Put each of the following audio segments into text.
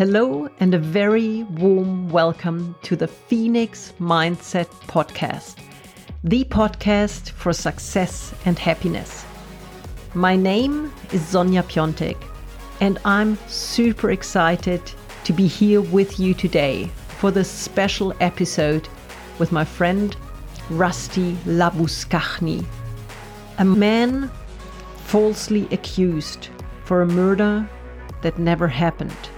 Hello, and a very warm welcome to the Phoenix Mindset Podcast, the podcast for success and happiness. My name is Sonja Piontek, and I'm super excited to be here with you today for this special episode with my friend Rusty Labuschagne, a man falsely accused for a murder that never happened.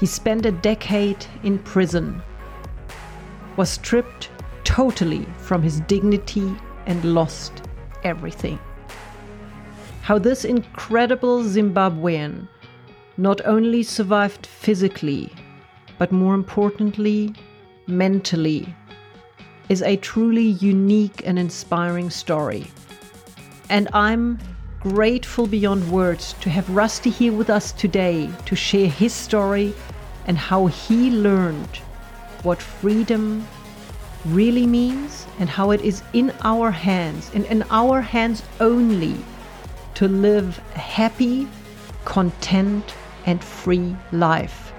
He spent a decade in prison, was stripped totally from his dignity, and lost everything. How this incredible Zimbabwean not only survived physically, but more importantly, mentally, is a truly unique and inspiring story. And I'm grateful beyond words to have Rusty here with us today to share his story and how he learned what freedom really means and how it is in our hands and in our hands only to live a happy, content, and free life.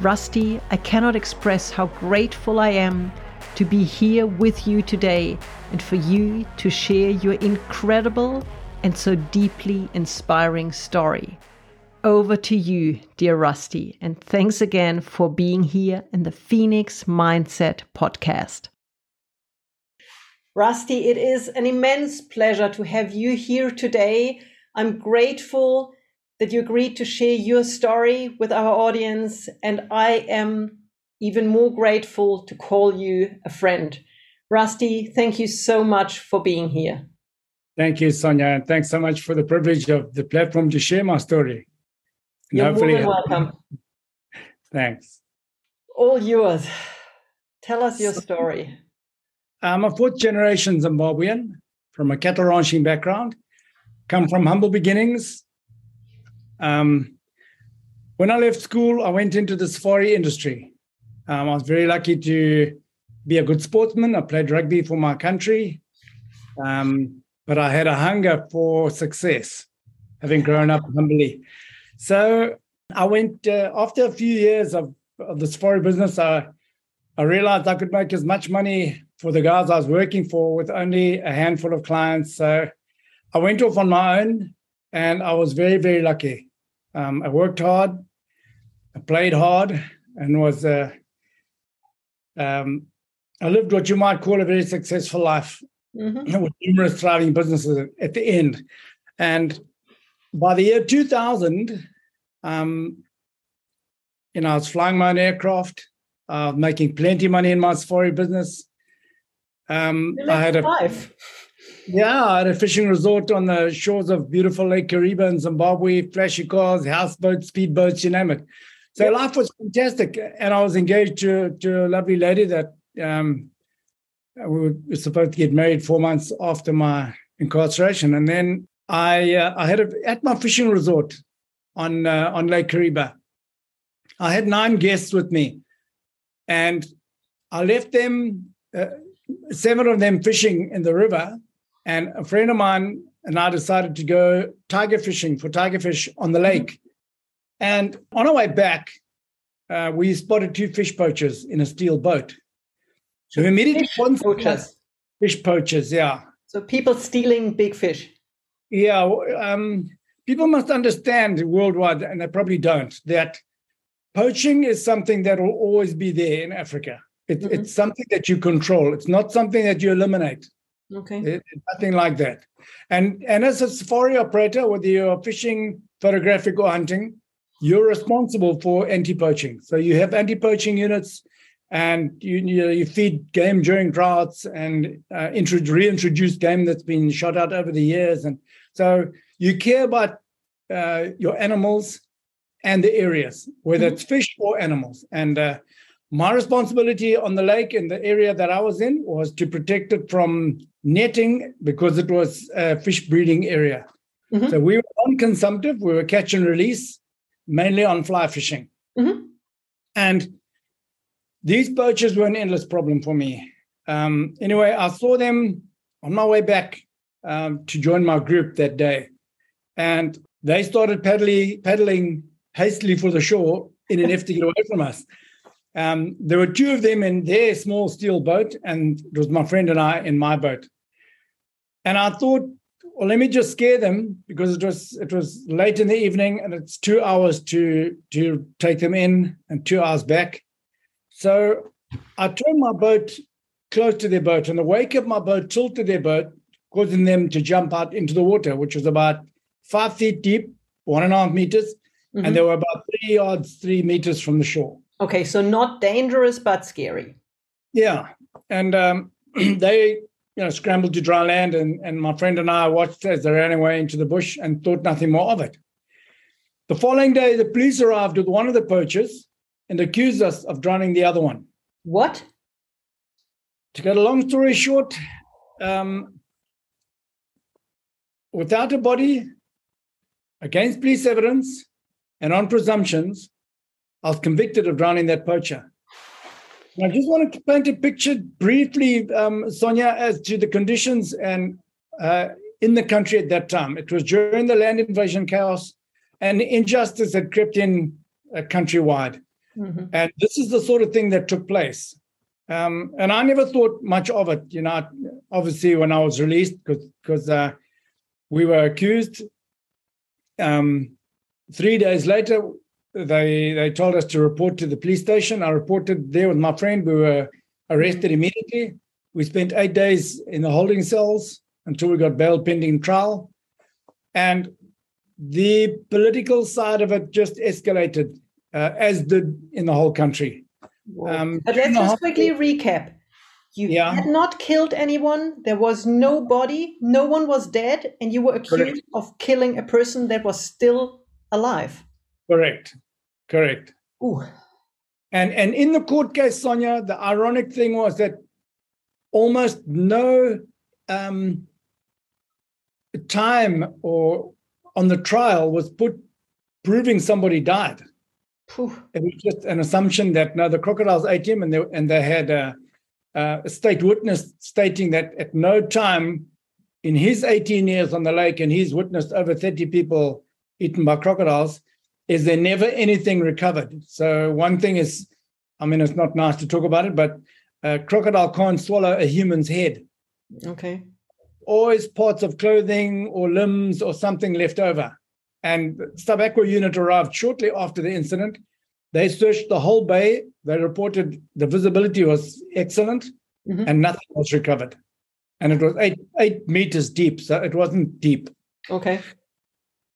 Rusty, I cannot express how grateful I am to be here with you today and for you to share your incredible and so deeply inspiring story. Over to you, dear Rusty, and thanks again for being here in the Phoenix Mindset podcast. Rusty, it is an immense pleasure to have you here today. I'm grateful that you agreed to share your story with our audience, and I am even more grateful to call you a friend. Rusty, thank you so much for being here. Thank you, Sonja, and thanks so much for the privilege of the platform to share my story. You're more than welcome. Thanks. All yours. Tell us your story. I'm a fourth generation Zimbabwean from a cattle ranching background, come from humble beginnings. Um, when I left school, I went into the safari industry. Um, I was very lucky to be a good sportsman. I played rugby for my country, um, but I had a hunger for success, having grown up humbly. So I went uh, after a few years of, of the safari business. I I realized I could make as much money for the guys I was working for with only a handful of clients. So I went off on my own, and I was very very lucky. Um, I worked hard, I played hard, and was uh, um, I lived what you might call a very successful life mm-hmm. with numerous thriving businesses at the end. And by the year 2000, um, you know, I was flying my own aircraft, uh, making plenty of money in my safari business. Um, I had a life. Yeah, I had a fishing resort on the shores of beautiful Lake Kariba in Zimbabwe, flashy cars, houseboats, speedboats, you name it. So yep. life was fantastic. And I was engaged to, to a lovely lady that um, we were supposed to get married four months after my incarceration. And then I uh, I had a, at my fishing resort on uh, on Lake Kariba. I had nine guests with me, and I left them uh, seven of them fishing in the river, and a friend of mine and I decided to go tiger fishing for tiger fish on the lake. And on our way back, uh, we spotted two fish poachers in a steel boat. So we immediately fish poachers. Fish poachers, yeah. So people stealing big fish. Yeah, um, people must understand worldwide, and they probably don't, that poaching is something that will always be there in Africa. It, mm-hmm. It's something that you control. It's not something that you eliminate. Okay. It, nothing like that. And and as a safari operator, whether you're fishing, photographic, or hunting, you're responsible for anti-poaching. So you have anti-poaching units, and you you, you feed game during droughts and uh, reintroduce game that's been shot out over the years, and so you care about uh, your animals and the areas, whether mm-hmm. it's fish or animals. And uh, my responsibility on the lake in the area that I was in was to protect it from netting because it was a fish breeding area. Mm-hmm. So we were non-consumptive. We were catch and release, mainly on fly fishing. Mm-hmm. And these poachers were an endless problem for me. Um, anyway, I saw them on my way back um, to join my group that day and they started paddling, paddling hastily for the shore in an effort to get away from us. Um, there were two of them in their small steel boat, and it was my friend and I in my boat. And I thought, well, let me just scare them because it was it was late in the evening and it's two hours to to take them in and two hours back. So I turned my boat close to their boat, and the wake of my boat tilted their boat, causing them to jump out into the water, which was about five feet deep, one and a half meters, mm-hmm. and they were about three yards, three meters from the shore. Okay, so not dangerous but scary. Yeah, and um, they you know scrambled to dry land, and and my friend and I watched as they ran away into the bush and thought nothing more of it. The following day, the police arrived with one of the poachers and accused us of drowning the other one. What? To cut a long story short, um, without a body, against police evidence, and on presumptions, I was convicted of drowning that poacher. And I just want to paint a picture briefly, um, Sonja, as to the conditions and uh, in the country at that time. It was during the land invasion chaos, and injustice had crept in uh, countrywide. Mm-hmm. And this is the sort of thing that took place. Um, and I never thought much of it, you know. Obviously, when I was released, because because uh, we were accused. Um, three days later, they they told us to report to the police station. I reported there with my friend. We were arrested mm-hmm. immediately. We spent eight days in the holding cells until we got bail pending trial, and the political side of it just escalated, uh, as did in the whole country. Um, but let's just quickly recap. You yeah. had not killed anyone. There was no body. No one was dead, and you were accused Correct. of killing a person that was still alive. Correct. Correct. Ooh. And and in the court case, Sonja, the ironic thing was that almost no um, time or on the trial was put proving somebody died. It was just an assumption that no, the crocodiles ate him, and they and they had a, Uh, a state witness stating that at no time in his 18 years on the lake, and he's witnessed over 30 people eaten by crocodiles, is there never anything recovered. So one thing is, I mean, it's not nice to talk about it, but a crocodile can't swallow a human's head. Okay. Always parts of clothing or limbs or something left over. And Sub-Aqua unit arrived shortly after the incident. They searched the whole bay. They reported the visibility was excellent mm-hmm. and nothing was recovered. And it was eight eight meters deep, so it wasn't deep. Okay.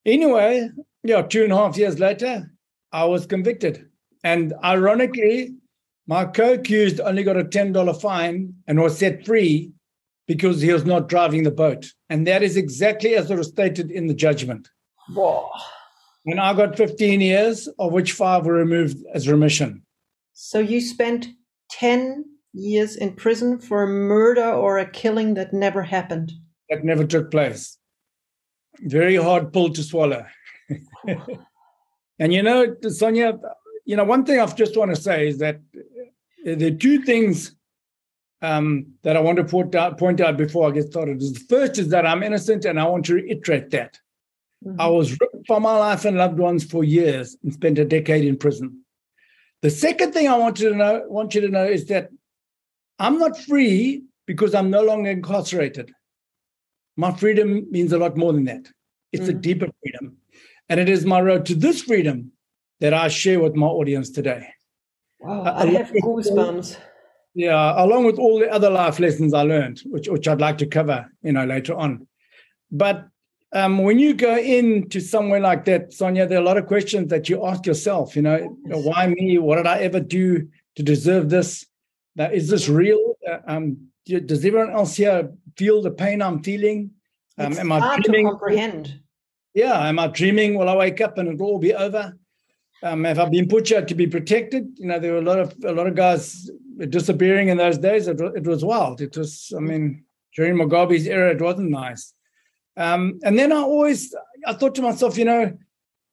Anyway, yeah, two and a half years later, I was convicted. And ironically, my co-accused only got a $10 fine and was set free because he was not driving the boat. And that is exactly as it was stated in the judgment. Whoa. And I got 15 years, of which five were removed as remission. So you spent 10 years in prison for a murder or a killing that never happened? That never took place. Very hard pill to swallow. and you know, Sonja, you know, one thing I just want to say is that the two things um, that I want to point out, point out before I get started is the first is that I'm innocent, and I want to reiterate that. Mm-hmm. I was ripped from my life and loved ones for years and spent a decade in prison. The second thing I want you to know, want you to know is that I'm not free because I'm no longer incarcerated. My freedom means a lot more than that. It's mm-hmm. a deeper freedom. And it is my road to this freedom that I share with my audience today. Wow, uh, I have goosebumps. Yeah, along with all the other life lessons I learned, which, which I'd like to cover, you know, later on. But um, when you go into somewhere like that, Sonja, there are a lot of questions that you ask yourself. You know, why me? What did I ever do to deserve this? Now, is this real? Uh, um, does everyone else here feel the pain I'm feeling? Um, it's am I hard dreaming? to comprehend. Yeah, am I dreaming? Will I wake up and it'll all be over? Um, have I been put here to be protected? You know, there were a lot of a lot of guys disappearing in those days. It, it was wild. It was, I mean, during Mugabe's era, it wasn't nice. Um, and then I always, I thought to myself, you know,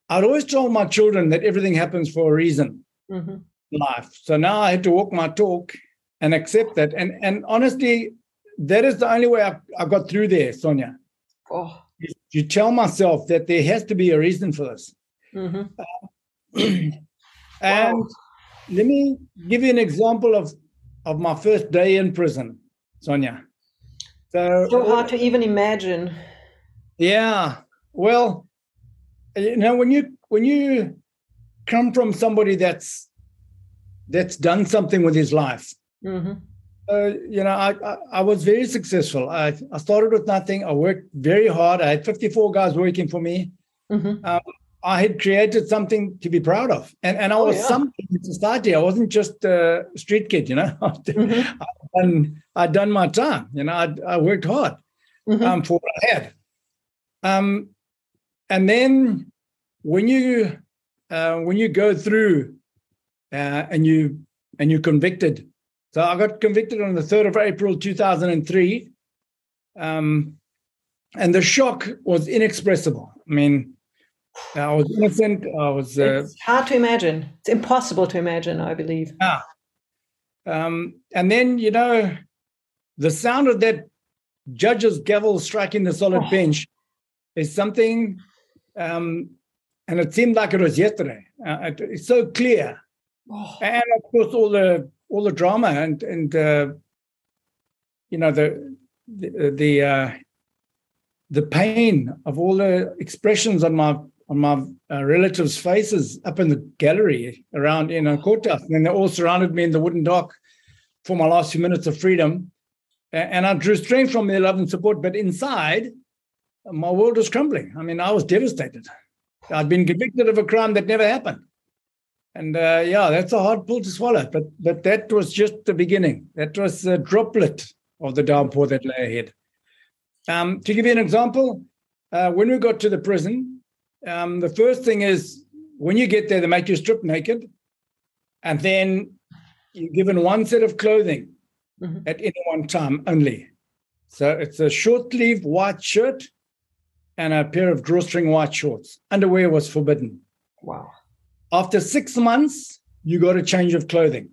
I'd always told my children that everything happens for a reason mm-hmm. life. So now I had to walk my talk and accept that. And and honestly, that is the only way I, I got through there, Sonja. Oh. You, you, tell myself that there has to be a reason for this. Mm-hmm. Uh, And Wow. let me give you an example of, of my first day in prison, Sonja. So, So hard to even imagine. Yeah, well, you know, when you when you come from somebody that's that's done something with his life, hmm uh, you know, I, I I was very successful. I I started with nothing. I worked very hard. I had 54 guys working for me. hmm I had created something to be proud of, and and I Oh, was yeah. something in society. I wasn't just a street kid, you know. Mhm. and I'd done my time. You know, I'd, I worked hard hmm um, for what I had. Um, and then when you uh, when you go through uh, and you and you convicted, so I got convicted on the third of April two thousand and three, um, and the shock was inexpressible. I mean, I was innocent. I was. Uh, it's hard to imagine. It's impossible to imagine, I believe. Um, and then, you know, the sound of that judge's gavel striking the solid Oh. bench is something, um, and it seemed like it was yesterday. Uh, it- it's so clear, Oh, and of course, all the all the drama and and uh, you know the the the, uh, the pain of all the expressions on my on my uh, relatives' faces up in the gallery around in a courthouse, and then they all surrounded me in the wooden dock for my last few minutes of freedom, and I drew strength from their love and support. But inside, my world was crumbling. I mean, I was devastated. I'd been convicted of a crime that never happened. And uh, yeah, that's a hard pill to swallow. But but that was just the beginning. That was a droplet of the downpour that lay ahead. Um, to give you an example, uh, when we got to the prison, um, the first thing is when you get there, they make you strip naked, and then you're given one set of clothing Mhm. at any one time only. So it's a short sleeve white shirt and a pair of drawstring white shorts. Underwear was forbidden. wow. After six months, you got a change of clothing.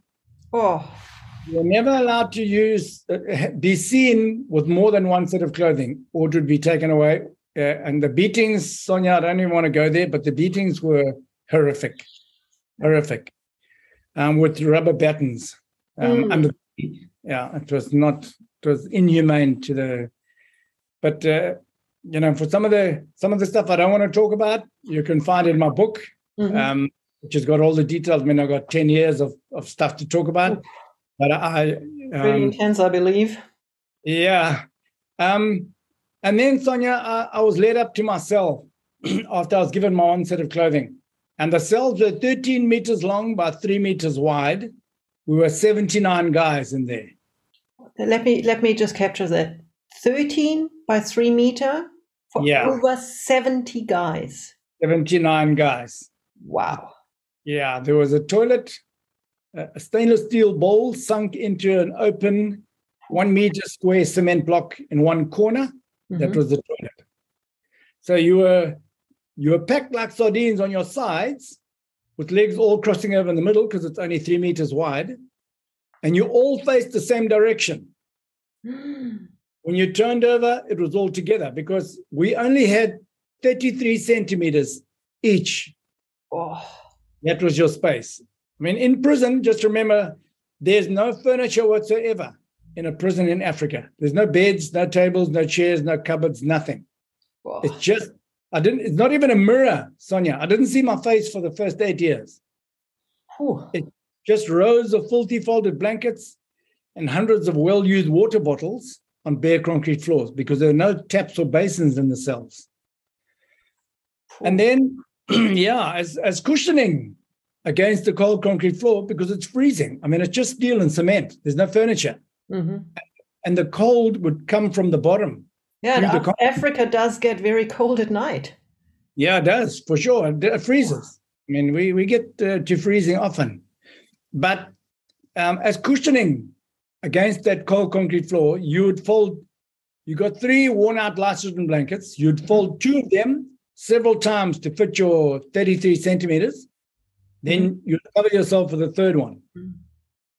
Oh, You're never allowed to use, uh, be seen with more than one set of clothing, or it would be taken away. Uh, and the beatings, Sonja, I don't even want to go there, but the beatings were horrific, horrific, um, with rubber battens um, Mm. under. Yeah, it was not. It was inhumane to the. But uh, you know, for some of the some of the stuff I don't want to talk about, you can find in my book mhm. um, which has got all the details. I mean, I've got 10 years of, of stuff to talk about. But I, pretty um, intense, I believe. yeah. Um, and then, Sonja, I, I was led up to my cell after I was given my own set of clothing. And the cells were 13 meters long by three meters wide. We were 79 guys in there. Let me let me just capture that. Thirteen by three meter for Yeah. over seventy guys. 79 guys. Wow. Yeah, there was a toilet, a stainless steel bowl sunk into an open one meter square cement block in one corner. That Mhm. was the toilet. So you were you were packed like sardines on your sides, with legs all crossing over in the middle because it's only three meters wide, and you all faced the same direction. When you turned over, it was all together because we only had 33 centimeters each oh, that was your space. I mean, in prison, just remember there's no furniture whatsoever in a prison in Africa. There's no beds, no tables, no chairs, no cupboards, nothing. oh. It's just, I didn't, it's not even a mirror, Sonja. I didn't see my face for the first eight years. Whew. Just rows of filthy folded blankets and hundreds of well used water bottles on bare concrete floors because there are no taps or basins in the cells. And then, yeah, as, as cushioning against the cold concrete floor because it's freezing. I mean, it's just steel and cement. There's no furniture. Mhm. And the cold would come from the bottom. Yeah, the Africa does get very cold at night. Yeah, it does, for sure. It, it freezes. I mean, we, we get uh, to freezing often. But um, as cushioning against that cold concrete floor, you would fold, you got three worn out Lysogen blankets. You'd fold two of them several times to fit your 33 centimeters. Then you'd cover yourself with a third one. Mhm.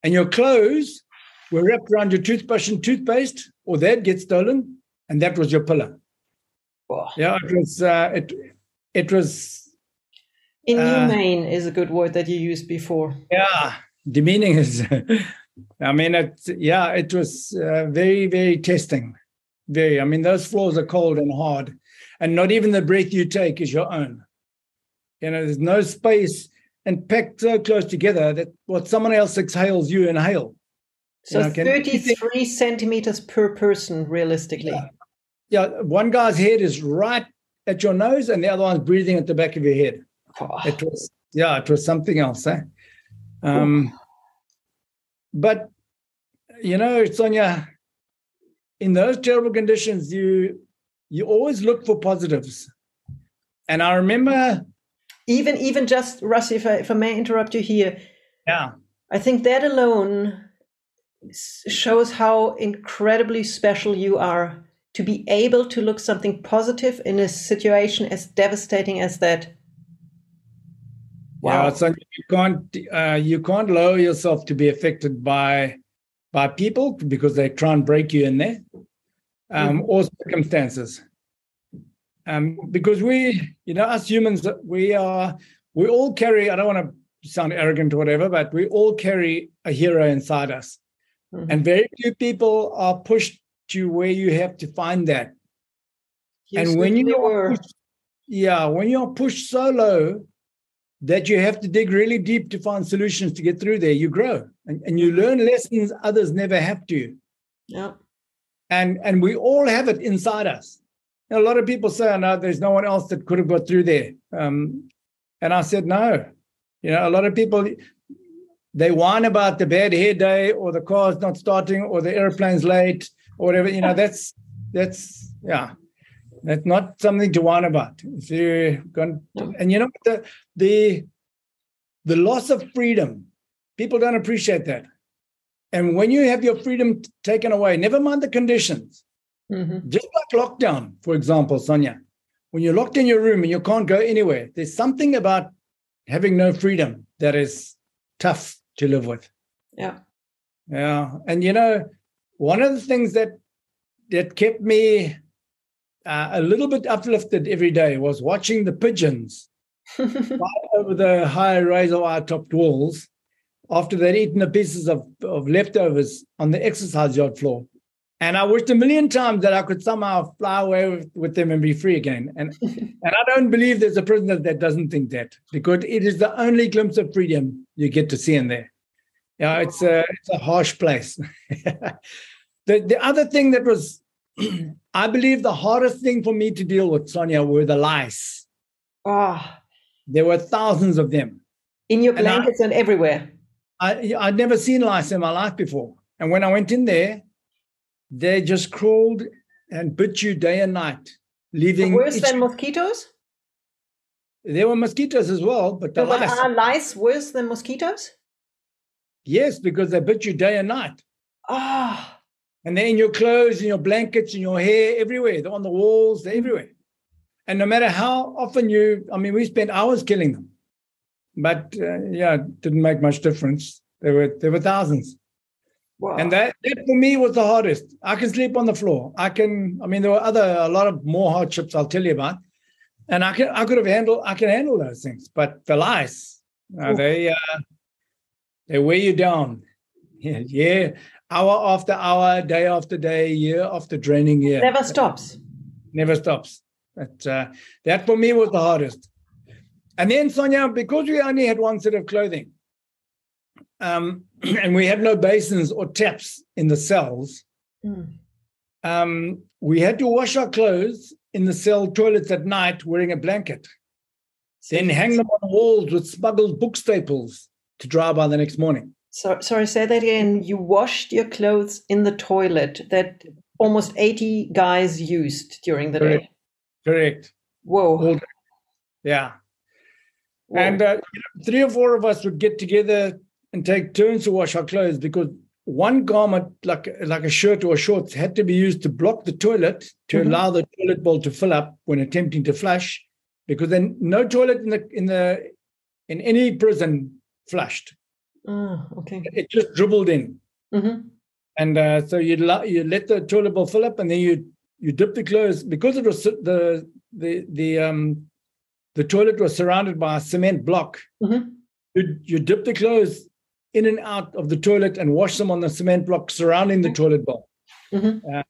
And your clothes were wrapped around your toothbrush and toothpaste, or they'd get stolen. And that was your pillow. Oh. Yeah, it was, uh, it, it was Inhumane uh, is a good word that you used before. Yeah, demeaning is. I mean, it. Yeah, it was uh, very, very testing. Very. I mean, those floors are cold and hard, and not even the breath you take is your own. You know, there's no space and packed so close together that what someone else exhales, you inhale. So you know, 33 centimeters per person, realistically. Yeah. yeah. one guy's head is right at your nose, and the other one's breathing at the back of your head. Oh. It was, yeah, it was something else. Eh? Um, but you know, Sonja, in those terrible conditions, you you always look for positives. And I remember even even just Rusty, if I, if I may interrupt you here. Yeah. I think that alone shows how incredibly special you are to be able to look something positive in a situation as devastating as that. Wow. Yeah, so you can't uh, you can't lower yourself to be affected by by people because they try and break you in there, um, mm-hmm. or circumstances. Um, because we, you know, us humans, we are we all carry. I don't want to sound arrogant or whatever, but we all carry a hero inside us, mm-hmm. and very few people are pushed to where you have to find that. and when you are pushed, yeah, when you're pushed so low that you have to dig really deep to find solutions to get through there, you grow and, and you learn lessons others never have to. Yeah. And and we all have it inside us. And a lot of people say, oh, no, there's no one else that could have got through there. Um, and I said, no. You know, a lot of people they whine about the bad hair day or the car's not starting or the airplane's late or whatever. You know, that's that's yeah. That's not something to whine about. If you're going to, and you know the the the loss of freedom, people don't appreciate that. And when you have your freedom taken away, never mind the conditions, mm-hmm. just like lockdown, for example, Sonja, when you're locked in your room and you can't go anywhere, there's something about having no freedom that is tough to live with. Yeah. Yeah. And you know, one of the things that that kept me uh, a little bit uplifted every day was watching the pigeons fly over the high razor wire topped walls after they'd eaten the pieces of, of leftovers on the exercise yard floor. And I wished a million times that I could somehow fly away with, with them and be free again. And and I don't believe there's a prisoner that doesn't think that because it is the only glimpse of freedom you get to see in there. Yeah, it's a it's a harsh place. the the other thing that was I believe the hardest thing for me to deal with, Sonja, were the lice. Ah. Oh. There were thousands of them. In your blankets and, I, and everywhere. I, I'd never seen lice in my life before. And when I went in there, they just crawled and bit you day and night, leaving. Worse than mosquitoes? There were mosquitoes as well, but the lice. Are lice worse than mosquitoes? Yes, because they bit you day and night. Ah. Oh. And they're in your clothes, in your blankets, in your hair, everywhere. They're on the walls, they're everywhere. And no matter how often you, I mean, we spent hours killing them, but uh, yeah, it didn't make much difference. There were there were thousands, wow. and that, that for me was the hardest. I can sleep on the floor. I can. I mean, there were other a lot of more hardships I'll tell you about, and I can I could have handled I can handle those things, but the lice, uh, they uh, they weigh you down. Yeah, yeah, hour after hour, day after day, year after draining year. Never stops. Never stops. But uh, that for me was the hardest. And then Sonja, because we only had one set of clothing, um, and we had no basins or taps in the cells, mm. um, we had to wash our clothes in the cell toilets at night wearing a blanket. Then hang them on the walls with smuggled book staples to dry by the next morning. So, sorry, say that again. You washed your clothes in the toilet that almost 80 guys used during the Correct. day. Correct. Whoa. Yeah. Whoa. And uh, three or four of us would get together and take turns to wash our clothes because one garment, like like a shirt or shorts, had to be used to block the toilet to mm-hmm. allow the toilet bowl to fill up when attempting to flush, because then no toilet in the in the in any prison flushed. Oh, okay. It just dribbled in. Mm-hmm. And uh, so you you let the toilet bowl fill up, and then you you dip the clothes because it was the the the um the toilet was surrounded by a cement block. Mm-hmm. You, you dip the clothes in and out of the toilet and wash them on the cement block surrounding the Mhm. toilet bowl. Mm-hmm. Uh,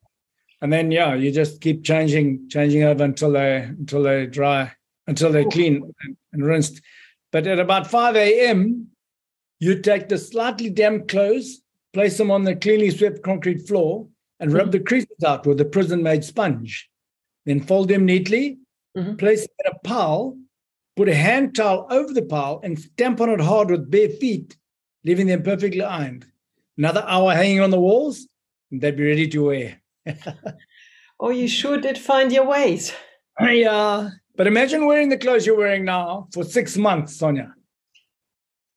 and then yeah, you just keep changing, changing over until they until they dry, until they're Cool. clean and, and rinsed. But at about 5 a.m., you take the slightly damp clothes, place them on the cleanly swept concrete floor, and rub Mhm. the creases out with a prison-made sponge. Then fold them neatly, Mhm. place them in a pile, put a hand towel over the pile, and stamp on it hard with bare feet, leaving them perfectly ironed. Another hour hanging on the walls, and they'd be ready to wear. Oh, you sure did find your ways. Yeah. But imagine wearing the clothes you're wearing now for six months, Sonja,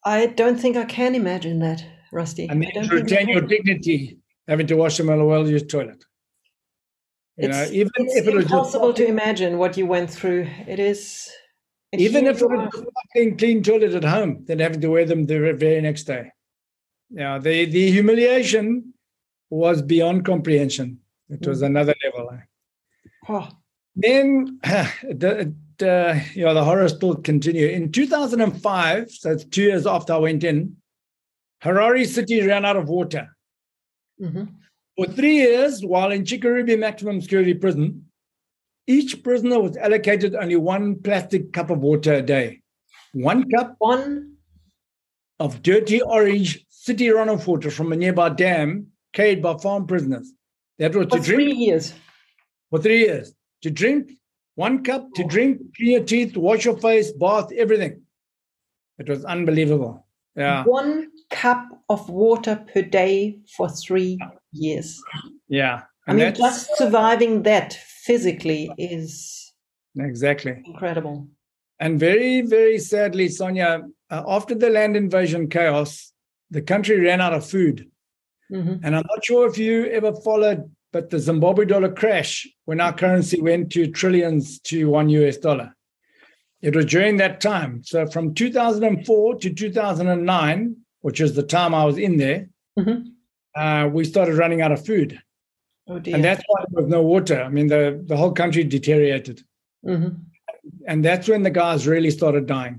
I don't think I can imagine that, Rusty. and I then to retain your dignity, having to wash them in a well-used toilet. You know, It's, even it's if it was just impossible to imagine what you went through. It is. even if it was a just fucking clean toilet at home, then having to wear them the very next day. Yeah, the the humiliation was beyond comprehension. It was Mm. another level. Oh, Then the, the you know the horror still continue. In 2005, so it's two years after I went in, Harare City ran out of water. mhm. For three years, while in Chikurubi Maximum Security Prison, each prisoner was allocated only one plastic cup of water a day. One cup One. of dirty orange city runoff water from a nearby dam carried by farm prisoners. That was For to three years. for three years. To drink, one cup to drink, clean your teeth, wash your face, bath, everything. It was unbelievable. Yeah, One cup of water per day for three years. yeah. I mean, just surviving that physically is exactly. incredible. And very, very sadly, Sonja, uh, after the land invasion chaos, the country ran out of food. Mhm. And I'm not sure if you ever followed, but the Zimbabwe dollar crash when our currency went to trillions to one US dollar. It was during that time. So from 2004 to 2009, which is the time I was in there, Mhm. uh, we started running out of food. Oh dear. And that's why there was no water. I mean, the, the whole country deteriorated. Mhm. and that's when the guys really started dying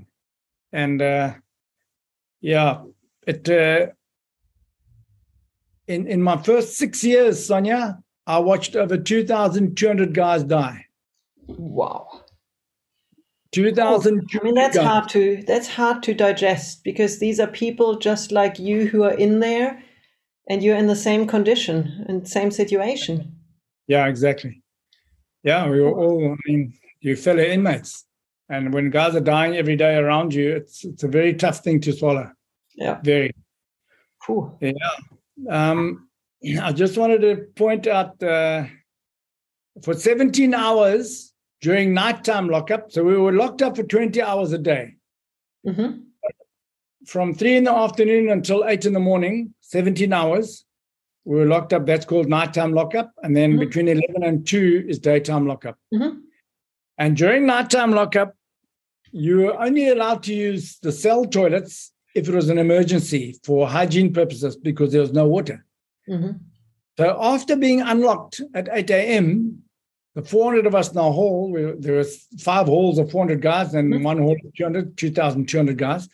and uh yeah it uh in in my first six years sonja i watched over 2200 guys die Wow. 2200 I mean, that's guys. hard to that's hard to digest because these are people just like you who are in there, and you're in the same condition and same situation. yeah exactly yeah we were all i mean you fellow inmates and when guys are dying every day around you it's it's a very tough thing to swallow Yeah. very Phew. Um, I just wanted to point out uh, for 17 hours during nighttime lockup. So we were locked up for 20 hours a day hmm from three in the afternoon until eight in the morning, 17 hours. We were locked up. That's called nighttime lockup. And then Mhm. between 11 and 2 is daytime lockup. Mhm. And during nighttime lockup, you were only allowed to use the cell toilets if it was an emergency for hygiene purposes because there was no water. Hmm So after being unlocked at 8 a.m., the 400 of us in our hall, we, there was five halls of 400 guys and Mhm. one hall of 200, 2,200 guys.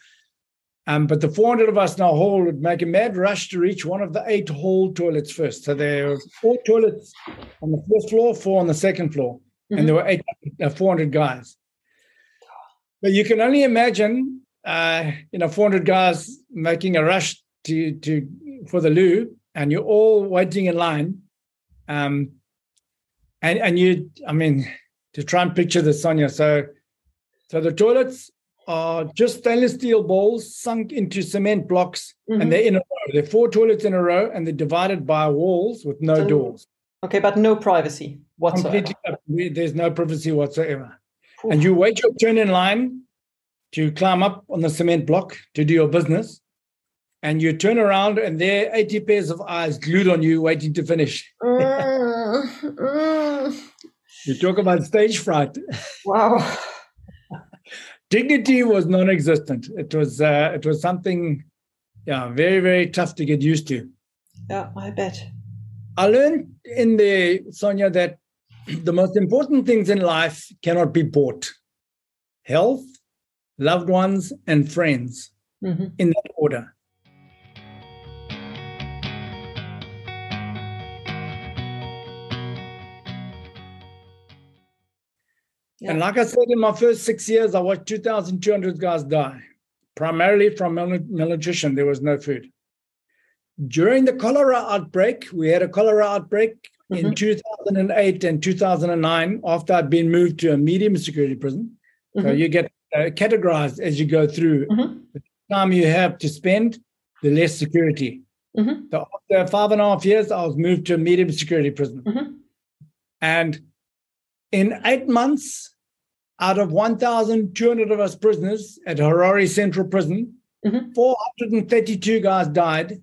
Um, but the 400 of us in our hall would make a mad rush to reach one of the eight hall toilets first. So there were four toilets on the first floor, four on the second floor, and there were eight, uh, 400 guys. But you can only imagine, uh, you know, 400 guys making a rush to to for the loo, and you're all waiting in line. Um, and and you, I mean, to try and picture this, Sonja. So, so the toilets are just stainless steel bowls sunk into cement blocks, Mhm. and they're in a row. They're four toilets in a row, and they're divided by walls with no So- doors. Okay, but no privacy whatsoever. Completely, there's no privacy whatsoever. And you wait your turn in line to climb up on the cement block to do your business. And you turn around, and there are 80 pairs of eyes glued on you, waiting to finish. Mm, mm. You talk about stage fright. Wow. Dignity was non-existent. It was uh, it was something, yeah, very very tough to get used to. Yeah, I bet. I learned in there, Sonja, that the most important things in life cannot be bought. health, loved ones, and friends Mm-hmm. in that order. And like I said, in my first six years, I watched 2,200 guys die, primarily from mal- malnutrition. There was no food. During the cholera outbreak, we had a cholera outbreak in Mhm. 2008 and 2009 after I'd been moved to a medium security prison. So Mhm. you get uh, categorized as you go through. Mhm. The time you have to spend, the less security. Mhm. So after five and a half years, I was moved to a medium security prison. Mhm. And in eight months, out of 1,200 of us prisoners at Harare Central Prison, Mhm. 432 guys died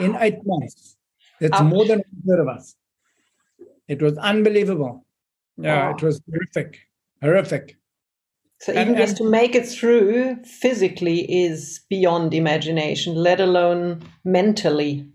in eight months. That's Ouch. more than a third of us. It was unbelievable. Yeah, Wow. it was horrific, horrific. So And- even just to make it through physically is beyond imagination, let alone mentally.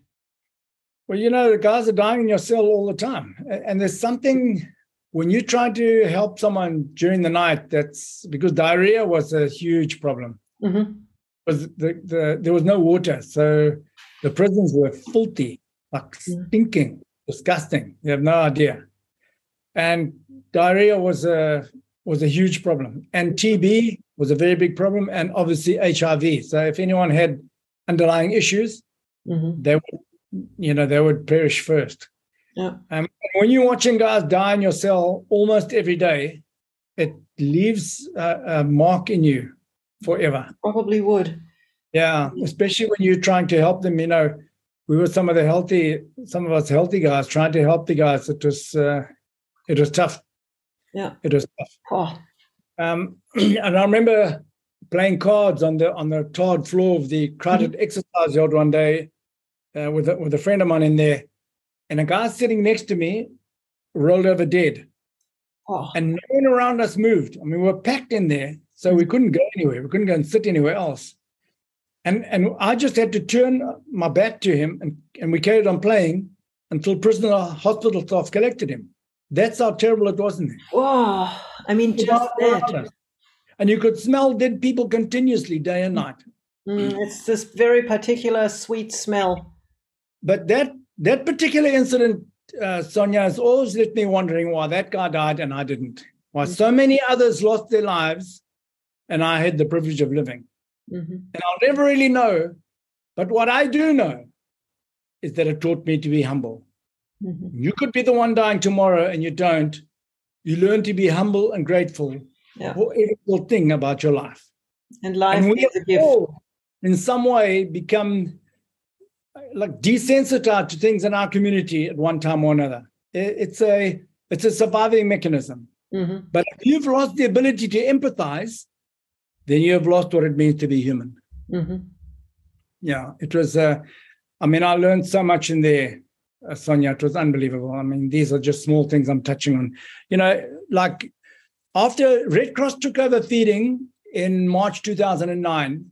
Well, you know, the guys are dying in your cell all the time. And there's something when you try to help someone during the night, that's because diarrhea was a huge problem. Mhm. Was the, the there was no water. So the prisons were filthy, like stinking, disgusting. You have no idea. And diarrhea was a was a huge problem. And TB was a very big problem, and obviously HIV. So if anyone had underlying issues, Mhm. they would, you know, they would perish first. Yeah. Um, when you're watching guys die in your cell almost every day, it leaves a, a mark in you forever. Probably would. Yeah, especially when you're trying to help them. You know, we were some of the healthy, some of us healthy guys trying to help the guys. It was, uh, it was tough. Yeah. It was tough. Oh. Um, and I remember playing cards on the on the tarred floor of the crowded exercise yard one day uh, with a, with a friend of mine in there, and a guy sitting next to me rolled over dead, Oh. and no one around us moved. I mean, we were packed in there, so we couldn't go anywhere. We couldn't go and sit anywhere else. And and I just had to turn my back to him, and, and we carried on playing until prisoner hospital staff collected him. That's how terrible it was in there. Whoa. I mean, just that. And you could smell dead people continuously day and night. Mm, it's this very particular sweet smell. But that that particular incident, uh, Sonja, has always left me wondering why that guy died and I didn't. Why so many others lost their lives and I had the privilege of living. Mhm. And I'll never really know. But what I do know is that it taught me to be humble. Mhm. You could be the one dying tomorrow and you don't. You learn to be humble and grateful Yeah. for every little thing about your life. And life and we is a gift. all, in some way, become like desensitized to things in our community at one time or another. It's a it's a surviving mechanism. Mhm. But if you've lost the ability to empathize, then you have lost what it means to be human. Mhm. Yeah, it was. Uh, I mean, I learned so much in there, uh, Sonja. It was unbelievable. I mean, these are just small things I'm touching on. You know, like after Red Cross took over feeding in March 2009,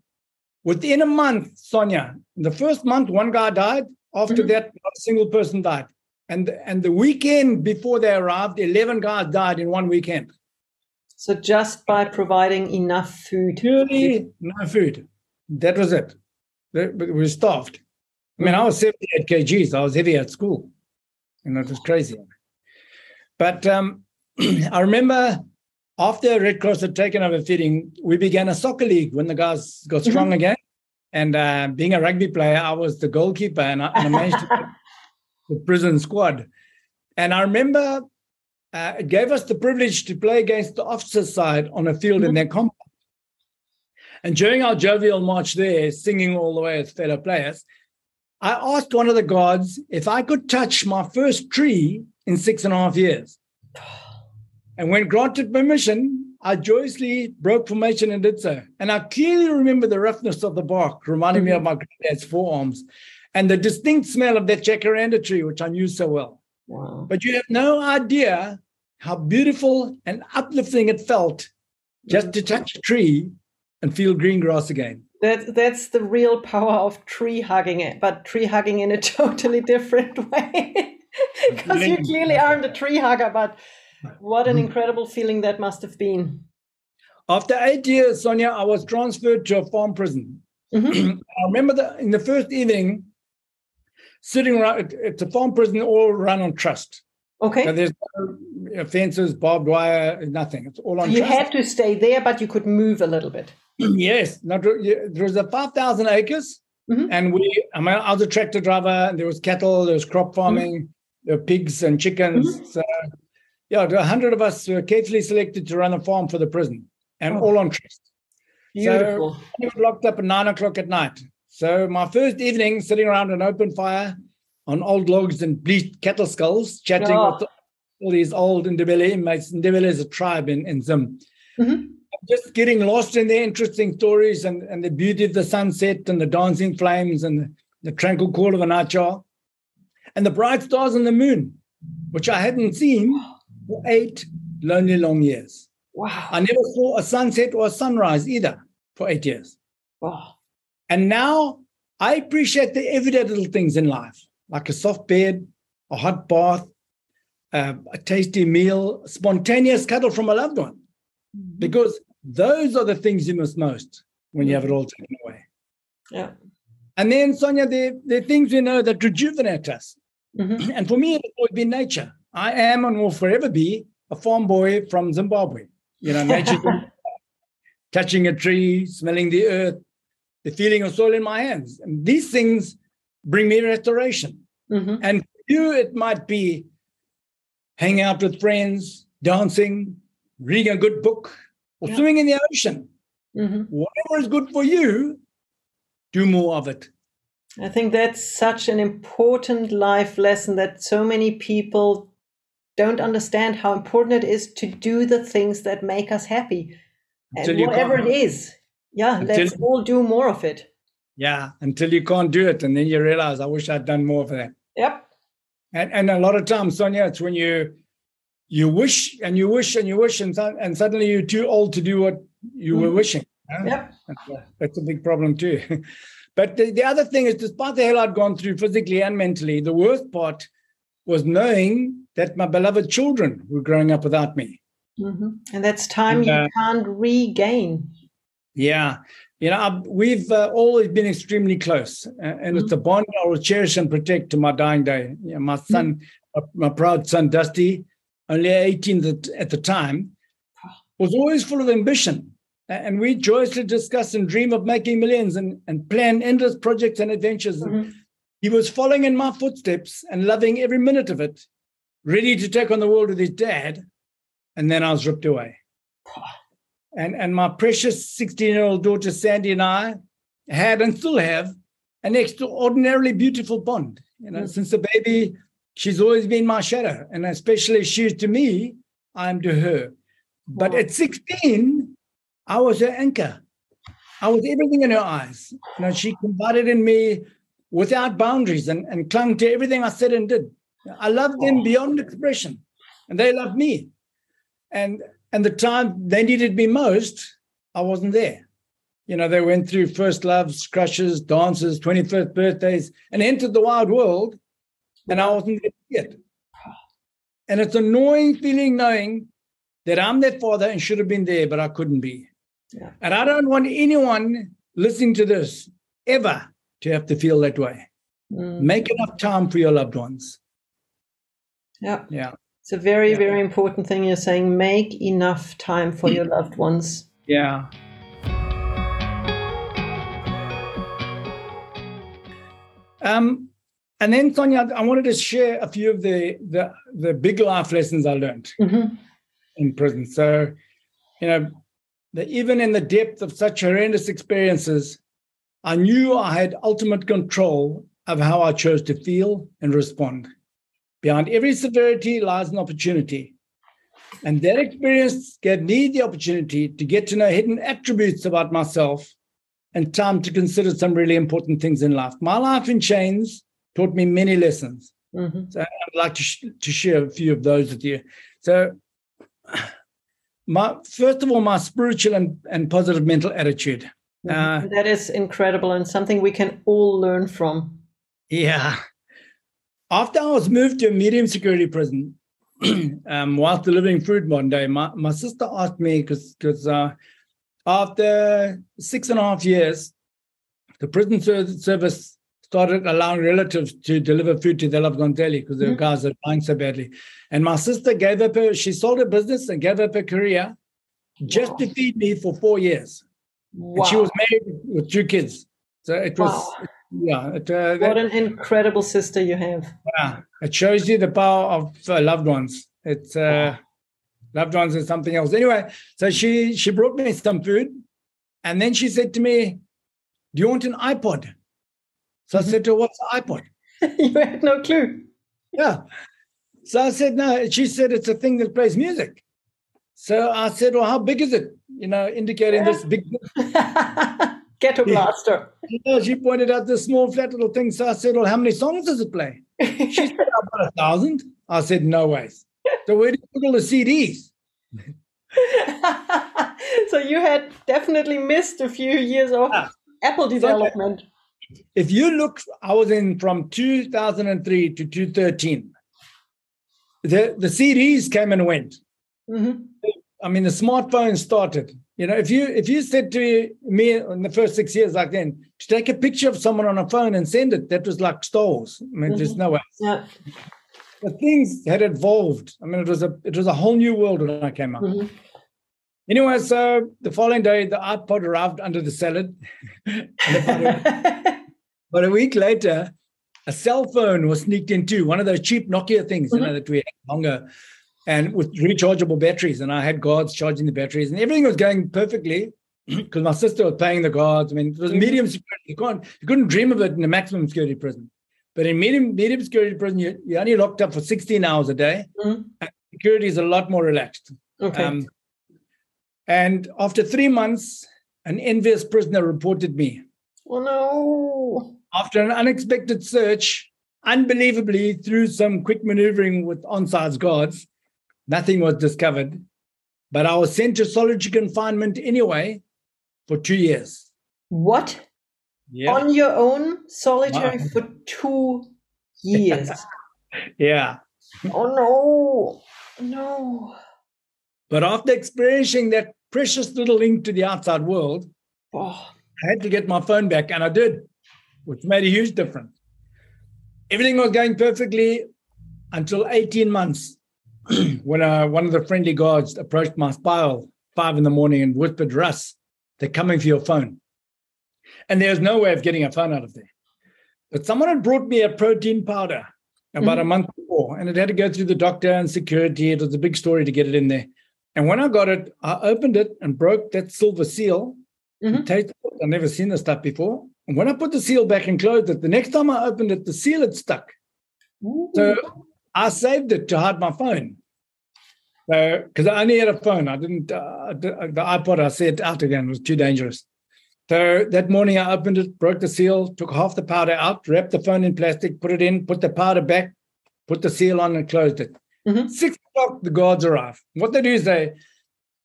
within a month, Sonja, the first month, one guy died. After Mhm. that, not a single person died. And and the weekend before they arrived, 11 guys died in one weekend. So just by providing enough food. Purely no food. That was it. We were starved. I mean, I was 78 kgs. I was heavy at school. And it was crazy. But um, I remember after Red Cross had taken over feeding, we began a soccer league when the guys got strong again. And uh, being a rugby player, I was the goalkeeper and I, and I managed to the prison squad. And I remember uh, it gave us the privilege to play against the officers' side on a field in their compound. And during our jovial march there, singing all the way as fellow players, I asked one of the guards if I could touch my first tree in six and a half years. And when granted permission, I joyously broke formation and did so. And I clearly remember the roughness of the bark, reminding me of mm-hmm. my granddad's forearms, and the distinct smell of that jacaranda tree, which I knew so well. Wow. But you have no idea how beautiful and uplifting it felt just to touch a tree and feel green grass again. That that's the real power of tree hugging it, but tree hugging in a totally different way. Because you clearly aren't a tree hugger, but what an incredible feeling that must have been. After eight years, Sonja, I was transferred to a farm prison. Mhm. I remember that in the first evening, sitting around, it's a farm prison all run on trust. So Okay. there's no fences, barbed wire, nothing. It's all on You trust. had to stay there, but you could move a little bit. yes, not, there was a 5,000 acres. Mhm. And we, I mean, I was a tractor driver, and there was cattle, there was crop Mm-hmm. farming, there were pigs and chickens. So, yeah, a hundred of us were carefully selected to run a farm for the prison, and Oh. all on trust. Beautiful. We were locked up at nine o'clock at night. So my first evening, sitting around an open fire on old logs and bleached cattle skulls, chatting Oh. with all these old Ndebele inmates. Ndebele is a tribe in, in Zim. Mhm. Just getting lost in their interesting stories and, and the beauty of the sunset and the dancing flames and the tranquil call of an acha and the bright stars and the moon, which I hadn't seen for eight lonely long years. wow. I never saw a sunset or a sunrise either for eight years. wow. And now I appreciate the everyday little things in life, like a soft bed, a hot bath, uh, a tasty meal, spontaneous cuddle from a loved one, because those are the things you miss most when you have it all taken away. Yeah. And then, Sonja, there, there are things we know that rejuvenate us. Mhm. And for me, it's always been nature. I am and will forever be a farm boy from Zimbabwe. You know, nature, touching a tree, smelling the earth, the feeling of soil in my hands. And these things bring me restoration. Mhm. And for you, it might be hanging out with friends, dancing, reading a good book, or Yeah. swimming in the ocean. Mhm. Whatever is good for you, do more of it. I think that's such an important life lesson that so many people don't understand how important it is to do the things that make us happy. Until and whatever it is. Yeah, Until- let's all do more of it. Yeah, until you can't do it. And then you realize, I wish I'd done more of that. Yep. And, and a lot of times, Sonja, it's when you you wish and you wish and you wish, and, and suddenly you're too old to do what you were Mhm. wishing. Yep. That's a, that's a big problem too. but the, the other thing is, despite the hell I'd gone through physically and mentally, the worst part was knowing that my beloved children were growing up without me. hmm And that's time And, you uh, can't regain. Yeah. You know, I've, we've uh, always been extremely close, uh, and it's a bond I will cherish and protect to my dying day. You know, my son, uh, my proud son, Dusty, only 18 at, the time, was always full of ambition. And we joyously discuss and dream of making millions and, and plan endless projects and adventures. Mhm. He was following in my footsteps and loving every minute of it, ready to take on the world with his dad. And then I was ripped away. And, and my precious 16 year old daughter, Sandy, and I had and still have an extraordinarily beautiful bond. You know, Mm. since the baby, she's always been my shadow. And especially she is to me, I am to her. But Wow. at 16, I was her anchor. I was everything in her eyes. You know, she confided in me without boundaries and, and clung to everything I said and did. I loved them beyond expression, and they loved me. And and the time they needed me most, I wasn't there. You know, they went through first loves, crushes, dances, 21st birthdays, and entered the wild world, and I wasn't there yet. And it's annoying feeling knowing that I'm their father and should have been there, but I couldn't be. Yeah. And I don't want anyone listening to this ever to have to feel that way. Mm. Make enough time for your loved ones. Yeah. Yeah. It's a very, Yeah. very important thing you're saying. Make enough time for your loved ones. Yeah. Um, and then Sonja, I wanted to share a few of the the, the big life lessons I learned Mhm. in prison. So, you know, that even in the depth of such horrendous experiences, I knew I had ultimate control of how I chose to feel and respond. Behind every severity lies an opportunity. And that experience gave me the opportunity to get to know hidden attributes about myself and time to consider some really important things in life. My life in chains taught me many lessons. Mhm. So I'd like to, sh- to share a few of those with you. So, my first of all, my spiritual and, and positive mental attitude. Uh, Mhm. that is incredible and something we can all learn from. Yeah. After I was moved to a medium security prison, um, whilst delivering food one day, my, my sister asked me because because uh, after six and a half years, the prison service started allowing relatives to deliver food to their loved ones daily because the mm-hmm. guys are dying so badly. And my sister gave up her, she sold her business and gave up her career just wow. to feed me for four years. Wow. And she was married with two kids. So it was, wow. Yeah. It, uh, what an incredible sister you have. Yeah. It shows you the power of uh, loved ones. It's, uh, loved ones is something else. Anyway, so she she brought me some food, and then she said to me, "Do you want an iPod?" So mm-hmm. I said to her, "What's an iPod?" you had no clue. Yeah. So I said, "No." She said, "It's a thing that plays music." So I said, "Well, how big is it?" You know, indicating yeah. this big. Ghetto blaster. Yeah, she pointed out this small flat little thing. So I said, "Well, how many songs does it play?" she said, "About a thousand. I said, "No ways." So where do you put all the CDs? so you had definitely missed a few years of ah, Apple development. If you look, I was in from 2003 to 2013. The the CDs came and went. Mm-hmm. I mean, the smartphone started. You know, if you if you said to me in the first six years like then to take a picture of someone on a phone and send it, that was like stores. I mean, mm-hmm. there's no way. Yeah the things had evolved. I mean, it was a it was a whole new world when I came out. Mm-hmm. Anyway, so the following day, the iPod arrived under the salad. but a, week later, a cell phone was sneaked into one of those cheap Nokia things, mm-hmm. you know, mm-hmm. that we had longer, and with rechargeable batteries. And I had guards charging the batteries, and everything was going perfectly because my sister was paying the guards. I mean, it was medium security. You can't, you couldn't dream of it in a maximum security prison. But in medium, medium security prison, you, you're only locked up for 16 hours a day. Mm-hmm. And security is a lot more relaxed. Okay. Um, and after three months, an envious prisoner reported me. Oh, no. After an unexpected search, unbelievably, through some quick maneuvering with on-site guards, nothing was discovered. But I was sent to solitary confinement anyway for two years. What? on your own, solitary wow. for two years. yeah. Oh no, no. But after experiencing that precious little link to the outside world, oh. I had to get my phone back, and I did, which made a huge difference. Everything was going perfectly until 18 months when uh, one of the friendly guards approached my spiral five in the morning and whispered, Russ, they're coming for your phone. And there's no way of getting a phone out of there. But someone had brought me a protein powder about mm-hmm. a month before, and it had to go through the doctor and security. It was a big story to get it in there. And when I got it, I opened it and broke that silver seal. Mm-hmm. Tasted it. I've never seen this stuff before. And when I put the seal back and closed it, the next time I opened it, the seal had stuck. Ooh. So I saved it to hide my phone. Because I only had a phone, I didn't. Uh, the iPod I set out again it was too dangerous. So that morning I opened it, broke the seal, took half the powder out, wrapped the phone in plastic, put it in, put the powder back, put the seal on, and closed it. Mm-hmm. Six o'clock, the guards arrive. What they do is they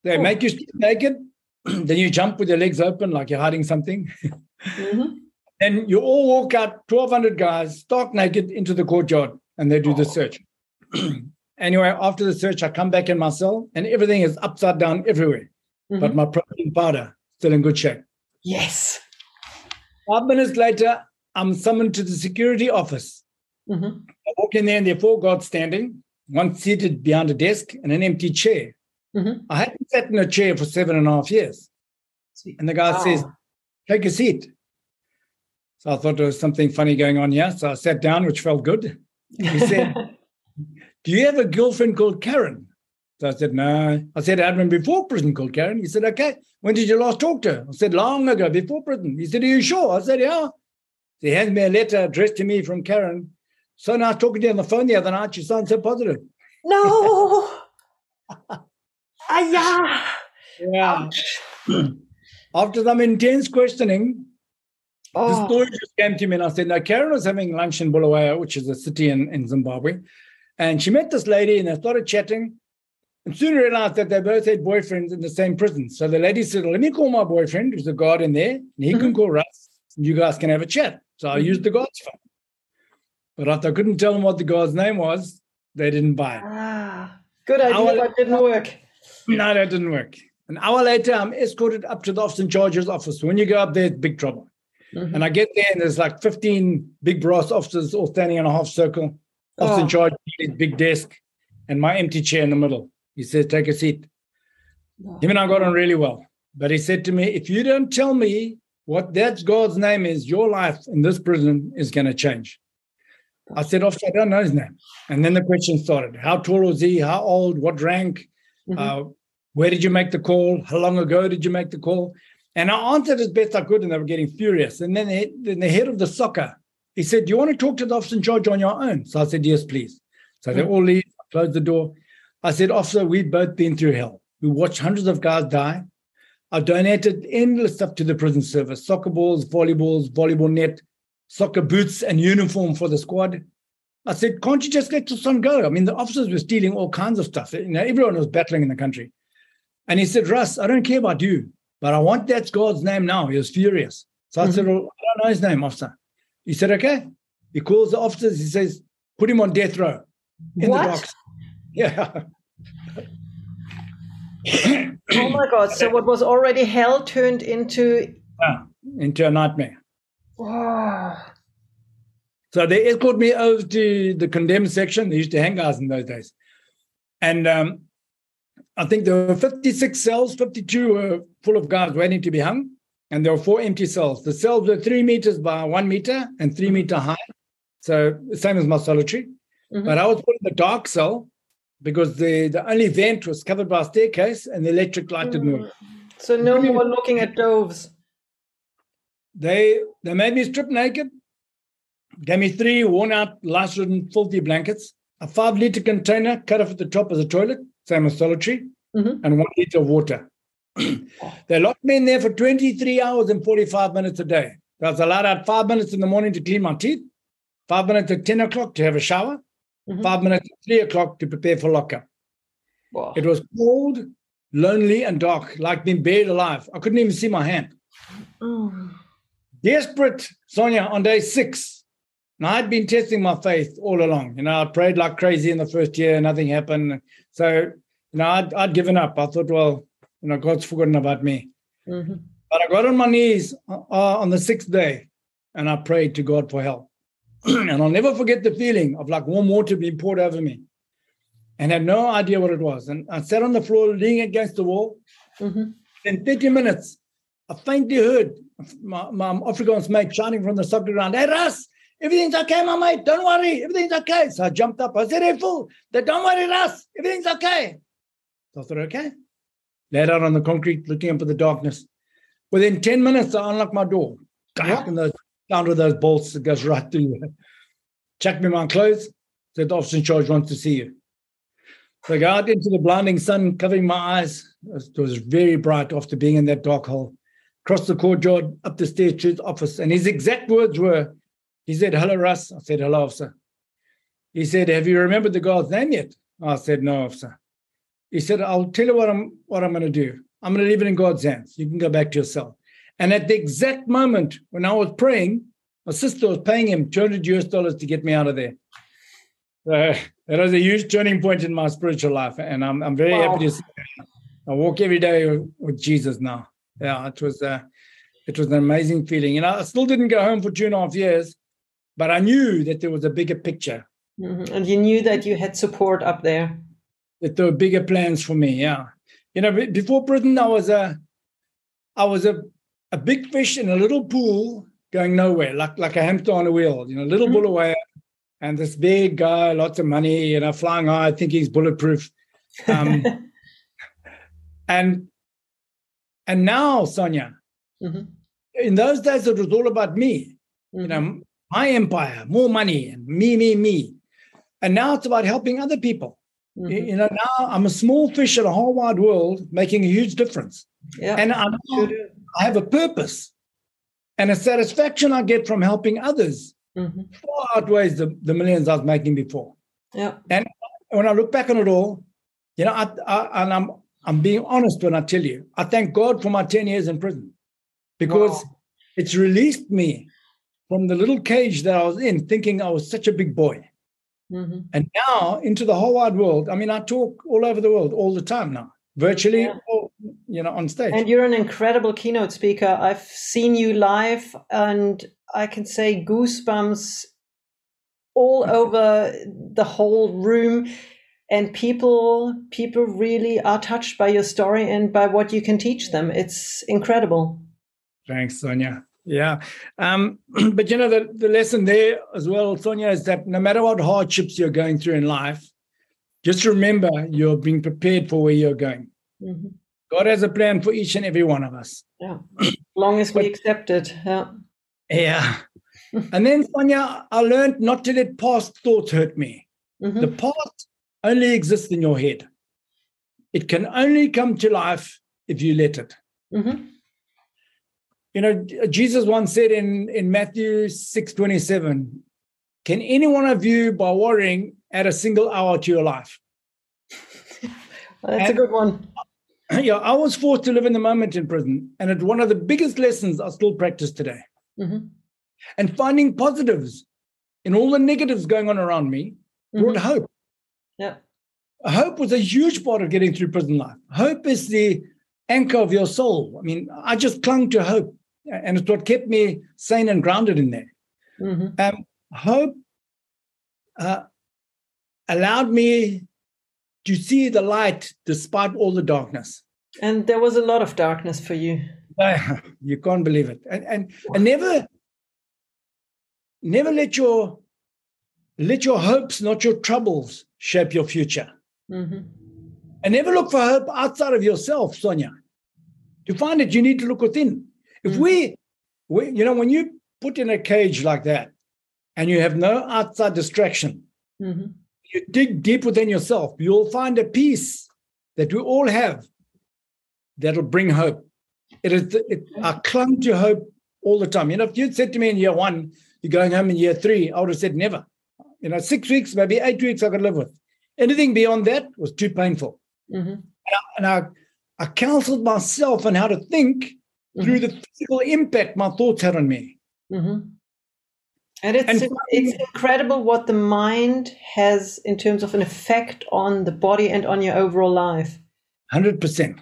they oh. make you naked, then you jump with your legs open like you're hiding something. mm-hmm. Then you all walk out, 1,200 guys, stark naked, into the courtyard, and they do oh. the search. anyway, after the search, I come back in my cell, and everything is upside down everywhere. Mm-hmm. But my protein powder still in good shape. Yes. Five minutes later, I'm summoned to the security office. Mm-hmm. I walk in there, and there are four guards standing, one seated behind a desk and an empty chair. Mm-hmm. I hadn't sat in a chair for seven and a half years. And the guy wow. says, Take a seat. So I thought there was something funny going on here. So I sat down, which felt good. He said, Do you have a girlfriend called Karen? So I said, no. I said, I had one before prison called Karen. He said, okay. When did you last talk to her? I said, long ago, before prison. He said, are you sure? I said, yeah. So he hands me a letter addressed to me from Karen. So now talking to you on the phone the other night, you sound so positive. No. Aya. Yeah. After some intense questioning, oh. the story just came to me and I said, now Karen was having lunch in Bulawayo, which is a city in, in Zimbabwe. And she met this lady and they started chatting and soon realized that they both had boyfriends in the same prison. So the lady said, Let me call my boyfriend, who's a guard in there, and he mm-hmm. can call Russ, and you guys can have a chat. So I mm-hmm. used the guard's phone. But after I couldn't tell them what the guard's name was, they didn't buy it. Ah, good idea, but didn't work. No, that didn't work. An hour later, I'm escorted up to the officer in charge's office. When you go up there, it's big trouble. Mm-hmm. And I get there, and there's like 15 big brass officers all standing in a half circle. Officer oh. in charge, his big desk, and my empty chair in the middle. He says, Take a seat. Oh. Him and I got on really well. But he said to me, If you don't tell me what that God's name is, your life in this prison is going to change. I said, Officer, I don't know his name. And then the question started How tall was he? How old? What rank? Mm-hmm. Uh, where did you make the call? How long ago did you make the call? And I answered as best I could, and they were getting furious. And then the, then the head of the soccer, he said, Do you want to talk to the officer in charge on your own? So I said, Yes, please. So they mm. all leave, I closed the door. I said, Officer, we've both been through hell. We watched hundreds of guys die. I've donated endless stuff to the prison service soccer balls, volleyballs, volleyball net, soccer boots, and uniform for the squad. I said, Can't you just let your son go? I mean, the officers were stealing all kinds of stuff. You know, everyone was battling in the country. And he said, Russ, I don't care about you, but I want that God's name now. He was furious. So I mm-hmm. said, well, I don't know his name, officer. He said, okay. He calls the officers. He says, put him on death row in what? the box. Yeah. oh my God. So what was already hell turned into yeah, into a nightmare. Wow. So they escorted me over to the condemned section. They used to hang guys in those days. And um, I think there were 56 cells, 52 were full of guards waiting to be hung, and there were four empty cells. The cells were three meters by one meter and 3 meter high. So same as my solitary. Mm-hmm. But I was put in the dark cell because the, the only vent was covered by a staircase and the electric light didn't move. So no more looking at doves. They they made me strip naked, gave me three worn out, lice ridden, filthy blankets, a five liter container cut off at the top as a toilet, same as solitary, mm-hmm. and one liter of water. they locked me in there for 23 hours and 45 minutes a day. I was allowed out five minutes in the morning to clean my teeth, five minutes at 10 o'clock to have a shower, mm-hmm. five minutes at 3 o'clock to prepare for lockup. Wow. It was cold, lonely, and dark, like being buried alive. I couldn't even see my hand. Mm. Desperate, Sonja, on day six. Now, I'd been testing my faith all along. You know, I prayed like crazy in the first year, nothing happened. So, you know, I'd, I'd given up. I thought, well, you know, God's forgotten about me. Mm-hmm. But I got on my knees uh, on the sixth day and I prayed to God for help. and I'll never forget the feeling of like warm water being poured over me and had no idea what it was. And I sat on the floor leaning against the wall. Mm-hmm. In 30 minutes, I faintly heard my, my Afrikaans mate shouting from the soccer ground, Hey, Russ, everything's okay, my mate. Don't worry. Everything's okay. So I jumped up. I said, Hey, fool, they don't worry, Russ. Everything's okay. So I thought, okay laid out on the concrete, looking up at the darkness. Within 10 minutes, I unlock my door. Yeah. And the sound of those bolts that goes right through. Check me my clothes. Said the officer in charge wants to see you. So I go out into the blinding sun, covering my eyes. It was very bright after being in that dark hole. Across the courtyard, up the stairs to his office. And his exact words were, he said, hello, Russ. I said, hello, officer. He said, have you remembered the guy's name yet? I said, no, officer. He said, I'll tell you what I'm what I'm going to do. I'm going to leave it in God's hands. You can go back to your cell. And at the exact moment when I was praying, my sister was paying him 200 US dollars to get me out of there. So that was a huge turning point in my spiritual life. And I'm, I'm very wow. happy to see that. I walk every day with Jesus now. Yeah, it was uh, it was an amazing feeling. Know, I still didn't go home for two and a half years, but I knew that there was a bigger picture. Mm-hmm. And you knew that you had support up there that there were bigger plans for me. Yeah, you know, before Britain, I was a, I was a, a big fish in a little pool going nowhere, like like a hamster on a wheel. You know, little mm-hmm. Bulawayo, and this big guy, lots of money, you know, flying high, thinking he's bulletproof. Um, and and now, Sonja, mm-hmm. in those days, it was all about me. Mm-hmm. You know, mm-hmm. My empire, more money, and me, me, me. And now it's about helping other people. Mm-hmm. You know, now I'm a small fish in a whole wide world making a huge difference. Yeah, and I'm, I have a purpose and a satisfaction I get from helping others mm-hmm. far outweighs the, the millions I was making before. Yeah. And when I look back on it all, you know, I, I, and I'm I'm being honest when I tell you, I thank God for my 10 years in prison because wow. it's released me from the little cage that I was in, thinking I was such a big boy. Mm-hmm. And now into the whole wide world. I mean, I talk all over the world all the time now, virtually, yeah. all, you know, on stage. And you're an incredible keynote speaker. I've seen you live, and I can say goosebumps all over the whole room. And people, people really are touched by your story and by what you can teach them. It's incredible. Thanks, Sonja. Yeah. Um, but you know, the, the lesson there as well, Sonja, is that no matter what hardships you're going through in life, just remember you're being prepared for where you're going. Mm-hmm. God has a plan for each and every one of us. Yeah. As long as we but, accept it. Yeah. Yeah. and then, Sonja, I learned not to let past thoughts hurt me. Mm-hmm. The past only exists in your head. It can only come to life if you let it. Mm-hmm. You know, Jesus once said in, in Matthew 6 27, Can any one of you, by worrying, add a single hour to your life? well, that's and, a good one. Yeah, I was forced to live in the moment in prison, and it's one of the biggest lessons I still practice today. Mm-hmm. And finding positives in all the negatives going on around me brought mm-hmm. hope. Yeah. Hope was a huge part of getting through prison life. Hope is the anchor of your soul. I mean, I just clung to hope and it's what kept me sane and grounded in there. Mm-hmm. Um, hope uh, allowed me to see the light despite all the darkness. And there was a lot of darkness for you. Uh, you can't believe it. And, and, and never, never let your let your hopes, not your troubles, shape your future. Mm-hmm. And never look for hope outside of yourself, Sonja. To find it, you need to look within. If mm-hmm. we, we, you know, when you put in a cage like that and you have no outside distraction, mm-hmm. you dig deep within yourself, you'll find a peace that we all have that'll bring hope. It is, it, I clung to hope all the time. You know, if you'd said to me in year one, you're going home in year three, I would have said never. You know, six weeks, maybe eight weeks I could live with. Anything beyond that was too painful. Mm-hmm. And, I, and I, I counseled myself on how to think mm-hmm. through the physical impact my thoughts had on me. Mm-hmm. And it's and it's incredible what the mind has in terms of an effect on the body and on your overall life. Hundred percent,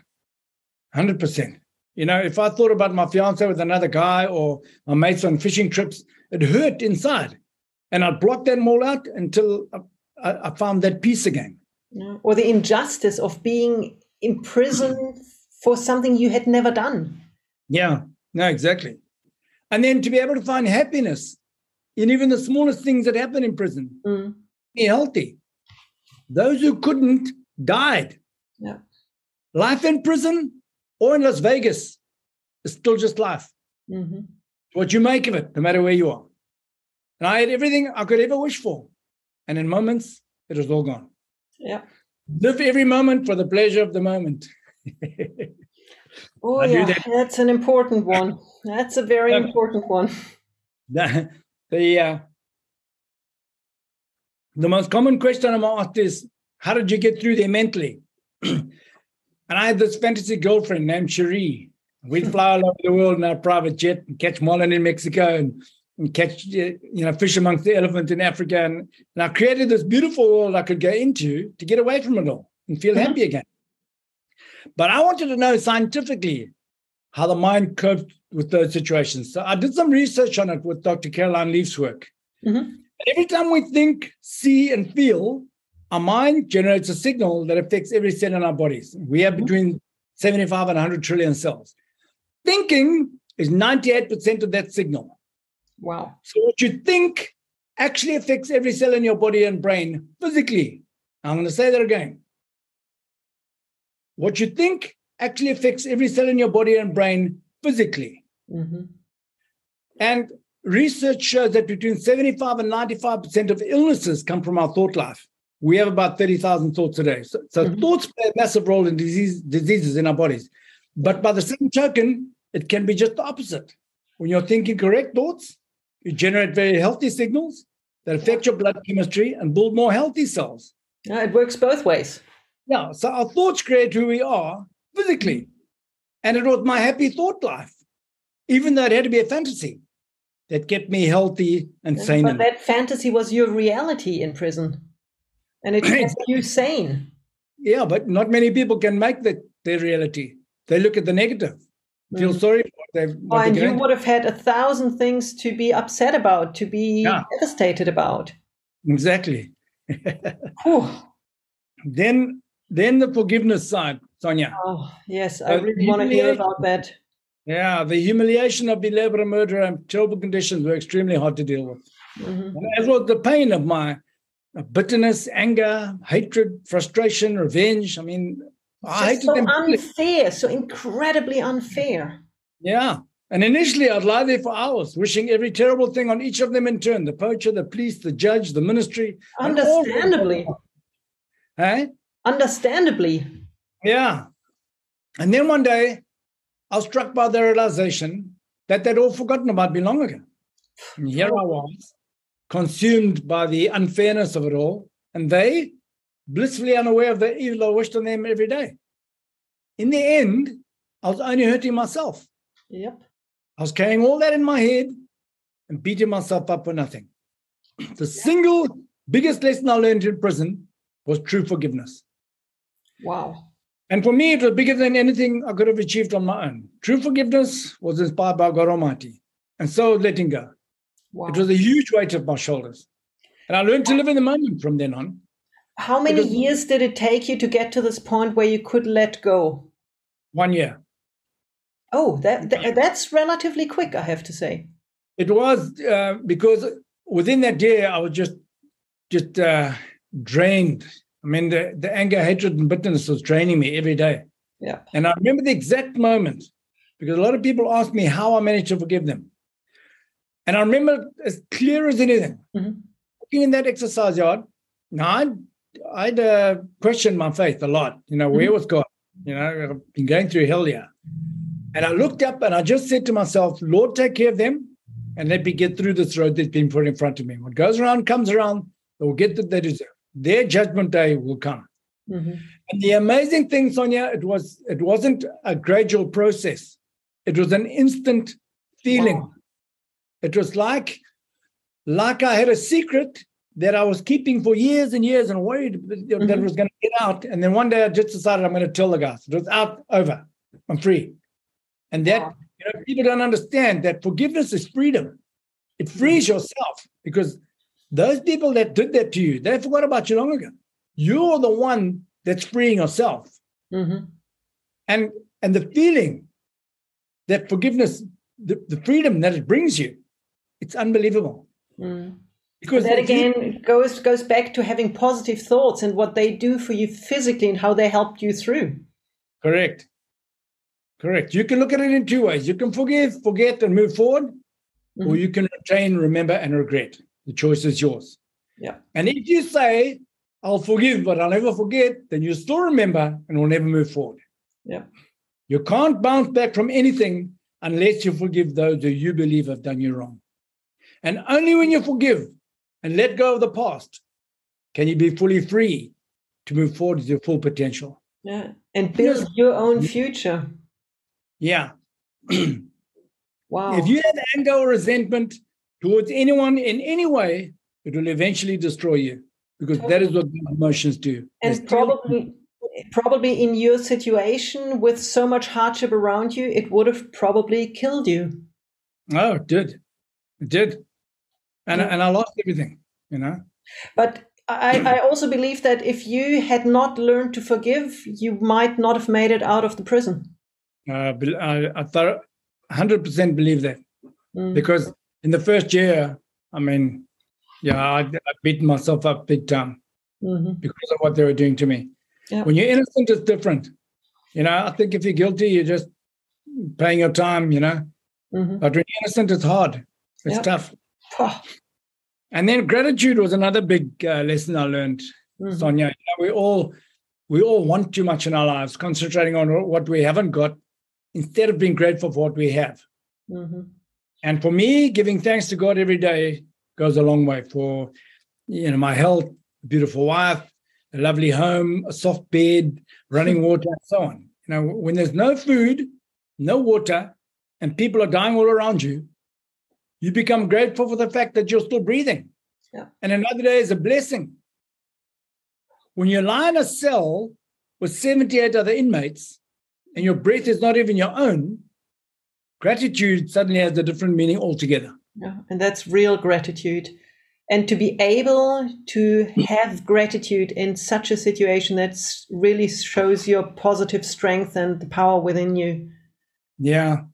hundred percent. You know, if I thought about my fiance with another guy or my mates on fishing trips, it hurt inside, and I'd block them all out until I, I found that peace again. Or the injustice of being imprisoned for something you had never done. Yeah, no, exactly. And then to be able to find happiness in even the smallest things that happen in prison, mm. be healthy. Those who couldn't died. Yeah. Life in prison or in Las Vegas is still just life. Mm-hmm. What you make of it, no matter where you are. And I had everything I could ever wish for. And in moments, it was all gone. Yeah. Live every moment for the pleasure of the moment. Oh, yeah, that. that's an important one. That's a very important one. The, the, uh, the most common question I'm asked is, how did you get through there mentally? and I had this fantasy girlfriend named Cherie. We'd fly all over the world in our private jet and catch marlin in Mexico and, and catch, uh, you know, fish amongst the elephant in Africa. And, and I created this beautiful world I could go into to get away from it all and feel mm-hmm. happy again. But I wanted to know scientifically how the mind coped with those situations. So I did some research on it with Dr. Caroline Leaf's work. Mm-hmm. Every time we think, see, and feel, our mind generates a signal that affects every cell in our bodies. We have mm-hmm. between 75 and 100 trillion cells. Thinking is 98% of that signal. Wow. So what you think actually affects every cell in your body and brain physically. I'm going to say that again. What you think actually affects every cell in your body and brain physically. Mm-hmm. And research shows that between 75 and 95% of illnesses come from our thought life. We have about 30,000 thoughts a day. So, so mm-hmm. thoughts play a massive role in disease, diseases in our bodies. But by the same token, it can be just the opposite. When you're thinking correct thoughts, you generate very healthy signals that affect your blood chemistry and build more healthy cells. Yeah, it works both ways. Yeah. So our thoughts create who we are physically. And it was my happy thought life, even though it had to be a fantasy that kept me healthy and sane. But that fantasy was your reality in prison. And it kept you sane. Yeah, but not many people can make that their reality. they look at the negative, feel Mm. sorry for. Oh, and you would have had a thousand things to be upset about, to be Yeah. devastated about. Exactly. Then, then the forgiveness side, Sonja. Oh, yes, I really want to hear about that. Yeah, the humiliation of being labor and murder and terrible conditions were extremely hard to deal with. Mhm. As was the pain of my uh, bitterness, anger, hatred, frustration, revenge. I mean, I hated so them. unfair, so incredibly unfair. Yeah. And initially, I'd lie there for hours, wishing every terrible thing on each of them in turn the poacher, the police, the judge, the ministry. Understandably. Hey? Understandably. Yeah. And then one day, I was struck by the realization that they'd all forgotten about me long ago. And here I was, consumed by the unfairness of it all, and they, blissfully unaware of the evil I wished on them every day. In the end, I was only hurting myself. Yep. I was carrying all that in my head and beating myself up for nothing. The single biggest lesson I learned in prison was true forgiveness. Wow. And for me, it was bigger than anything I could have achieved on my own. True forgiveness was inspired by God Almighty. And so letting go. Wow. It was a huge weight off my shoulders. And I learned to live in the moment from then on. How many because- years did it take you to get to this point where you could let go? One year. Oh, that, that that's relatively quick, I have to say. It was uh, because within that year, I was just just uh, drained. I mean, the, the anger, hatred, and bitterness was draining me every day. Yeah. And I remember the exact moment because a lot of people ask me how I managed to forgive them. And I remember as clear as anything, Mhm. walking in that exercise yard. Now, I'd, I'd uh, questioned my faith a lot. You know, where was God? You know, I've been going through hell here. And I looked up and I just said to myself, Lord, take care of them and let me get through this road that's been put in front of me. What goes around comes around. They will get what they deserve. Their judgment day will come. Mhm. And the amazing thing, Sonja, it was it wasn't a gradual process. It was an instant feeling. Wow. It was like like I had a secret that I was keeping for years and years and worried that that Mhm. was going to get out. And then one day I just decided I'm going to tell the guys. It was out, over. I'm free. And that Wow. you know, people don't understand that forgiveness is freedom. It frees yourself because those people that did that to you, they forgot about you long ago. You're the one that's freeing yourself. Mhm. And and the feeling that forgiveness, the, the freedom that it brings you, it's unbelievable. Mm. Because that if you- again goes goes back to having positive thoughts and what they do for you physically and how they helped you through. correct. Correct. You can look at it in two ways. You can forgive, forget, and move forward, or Mhm. you can retain, remember, and regret. The choice is yours. Yeah. And if you say, I'll forgive, but I'll never forget, then you still remember and will never move forward. Yeah. You can't bounce back from anything unless you forgive those who you believe have done you wrong. And only when you forgive and let go of the past can you be fully free to move forward with your full potential. Yeah. And build your own future. Yeah. Wow. If you have anger or resentment towards anyone in any way, it will eventually destroy you because that is what emotions do. And probably probably in your situation with so much hardship around you, it would have probably killed you. Oh, it did. It did. And, Yeah. and I lost everything, you know? But I, I also believe that if you had not learned to forgive, you might not have made it out of the prison. Uh, I, I thought 100% believe that Mm. because in the first year, I mean, yeah, I, I beat myself up big time Mhm. because of what they were doing to me. Yeah. When you're innocent, it's different. You know, I think if you're guilty, you're just paying your time, you know? Mhm. But when you're innocent, it's hard. It's Yeah. tough. Pah. And then gratitude was another big uh, lesson I learned, Mhm. Sonja. You know, we all we all want too much in our lives, concentrating on what we haven't got instead of being grateful for what we have. Mhm. And for me, giving thanks to God every day goes a long way for you know my health, beautiful wife, a lovely home, a soft bed, running water, and so on. You know, when there's no food, no water, and people are dying all around you, you become grateful for the fact that you're still breathing. Yeah. And another day is a blessing. When you lie in a cell with 78 other inmates, and your breath is not even your own, gratitude suddenly has a different meaning altogether. Yeah, and that's real gratitude. And to be able to have gratitude in such a situation that really shows your positive strength and the power within you. Yeah.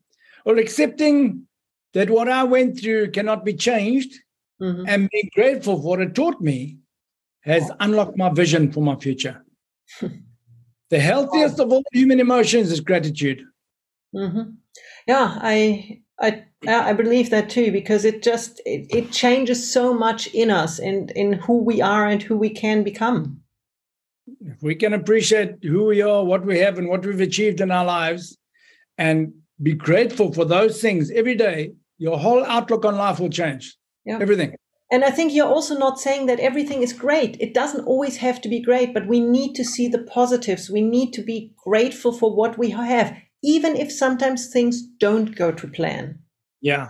Or accepting that what I went through cannot be changed mm-hmm. and being grateful for what it taught me has unlocked my vision for my future. the healthiest of all human emotions is gratitude. Mm-hmm. Yeah, I I I believe that too because it just it, it changes so much in us and in who we are and who we can become. If we can appreciate who we are, what we have, and what we've achieved in our lives, and be grateful for those things every day, your whole outlook on life will change. Yeah. Everything. And I think you're also not saying that everything is great. It doesn't always have to be great, but we need to see the positives. We need to be grateful for what we have, even if sometimes things don't go to plan. Yeah.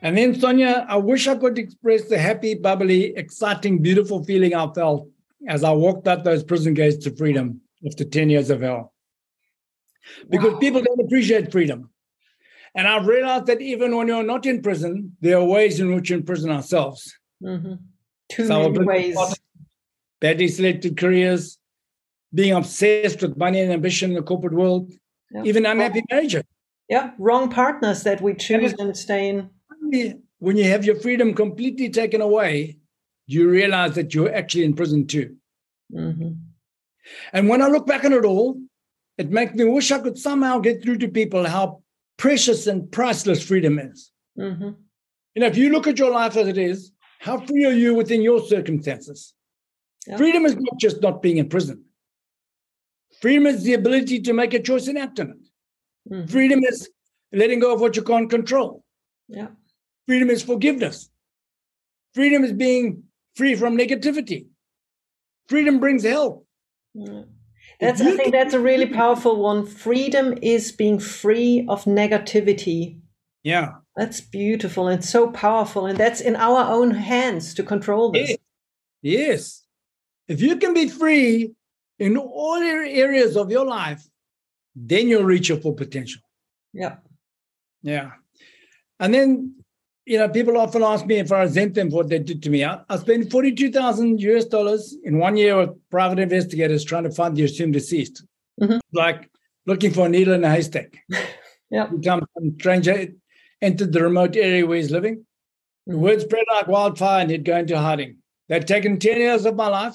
And then, Sonja, I wish I could express the happy, bubbly, exciting, beautiful feeling I felt as I walked out those prison gates to freedom after 10 years of hell. Because wow. people don't appreciate freedom. And I've realized that even when you're not in prison, there are ways in which we imprison ourselves. Mm-hmm. Too so many ways. Badly selected careers, being obsessed with money and ambition in the corporate world, yep. even unhappy marriages. Yeah, wrong partners that we choose and stay in. When you have your freedom completely taken away, you realize that you're actually in prison too. Mm-hmm. And when I look back on it all, it makes me wish I could somehow get through to people how precious and priceless freedom is. Mm-hmm. You know, if you look at your life as it is, how free are you within your circumstances? Yep. Freedom is not just not being in prison. Freedom is the ability to make a choice and act on it. Mm-hmm. Freedom is letting go of what you can't control. Yeah. Freedom is forgiveness. Freedom is being free from negativity. Freedom brings health. Mm. That's I think that's a really powerful one. Freedom is being free of negativity. Yeah. That's beautiful and so powerful. And that's in our own hands to control this. Yes. If you can be free in all areas of your life, then you'll reach your full potential. Yeah. Yeah. And then you know, people often ask me if I resent them for what they did to me. I, I spent 42,000 US dollars in one year with private investigators trying to find the assumed deceased. Mm-hmm. Like looking for a needle in a haystack. yeah. Some stranger entered the remote area where he's living. The word spread like wildfire and he'd go into hiding. They'd taken 10 years of my life.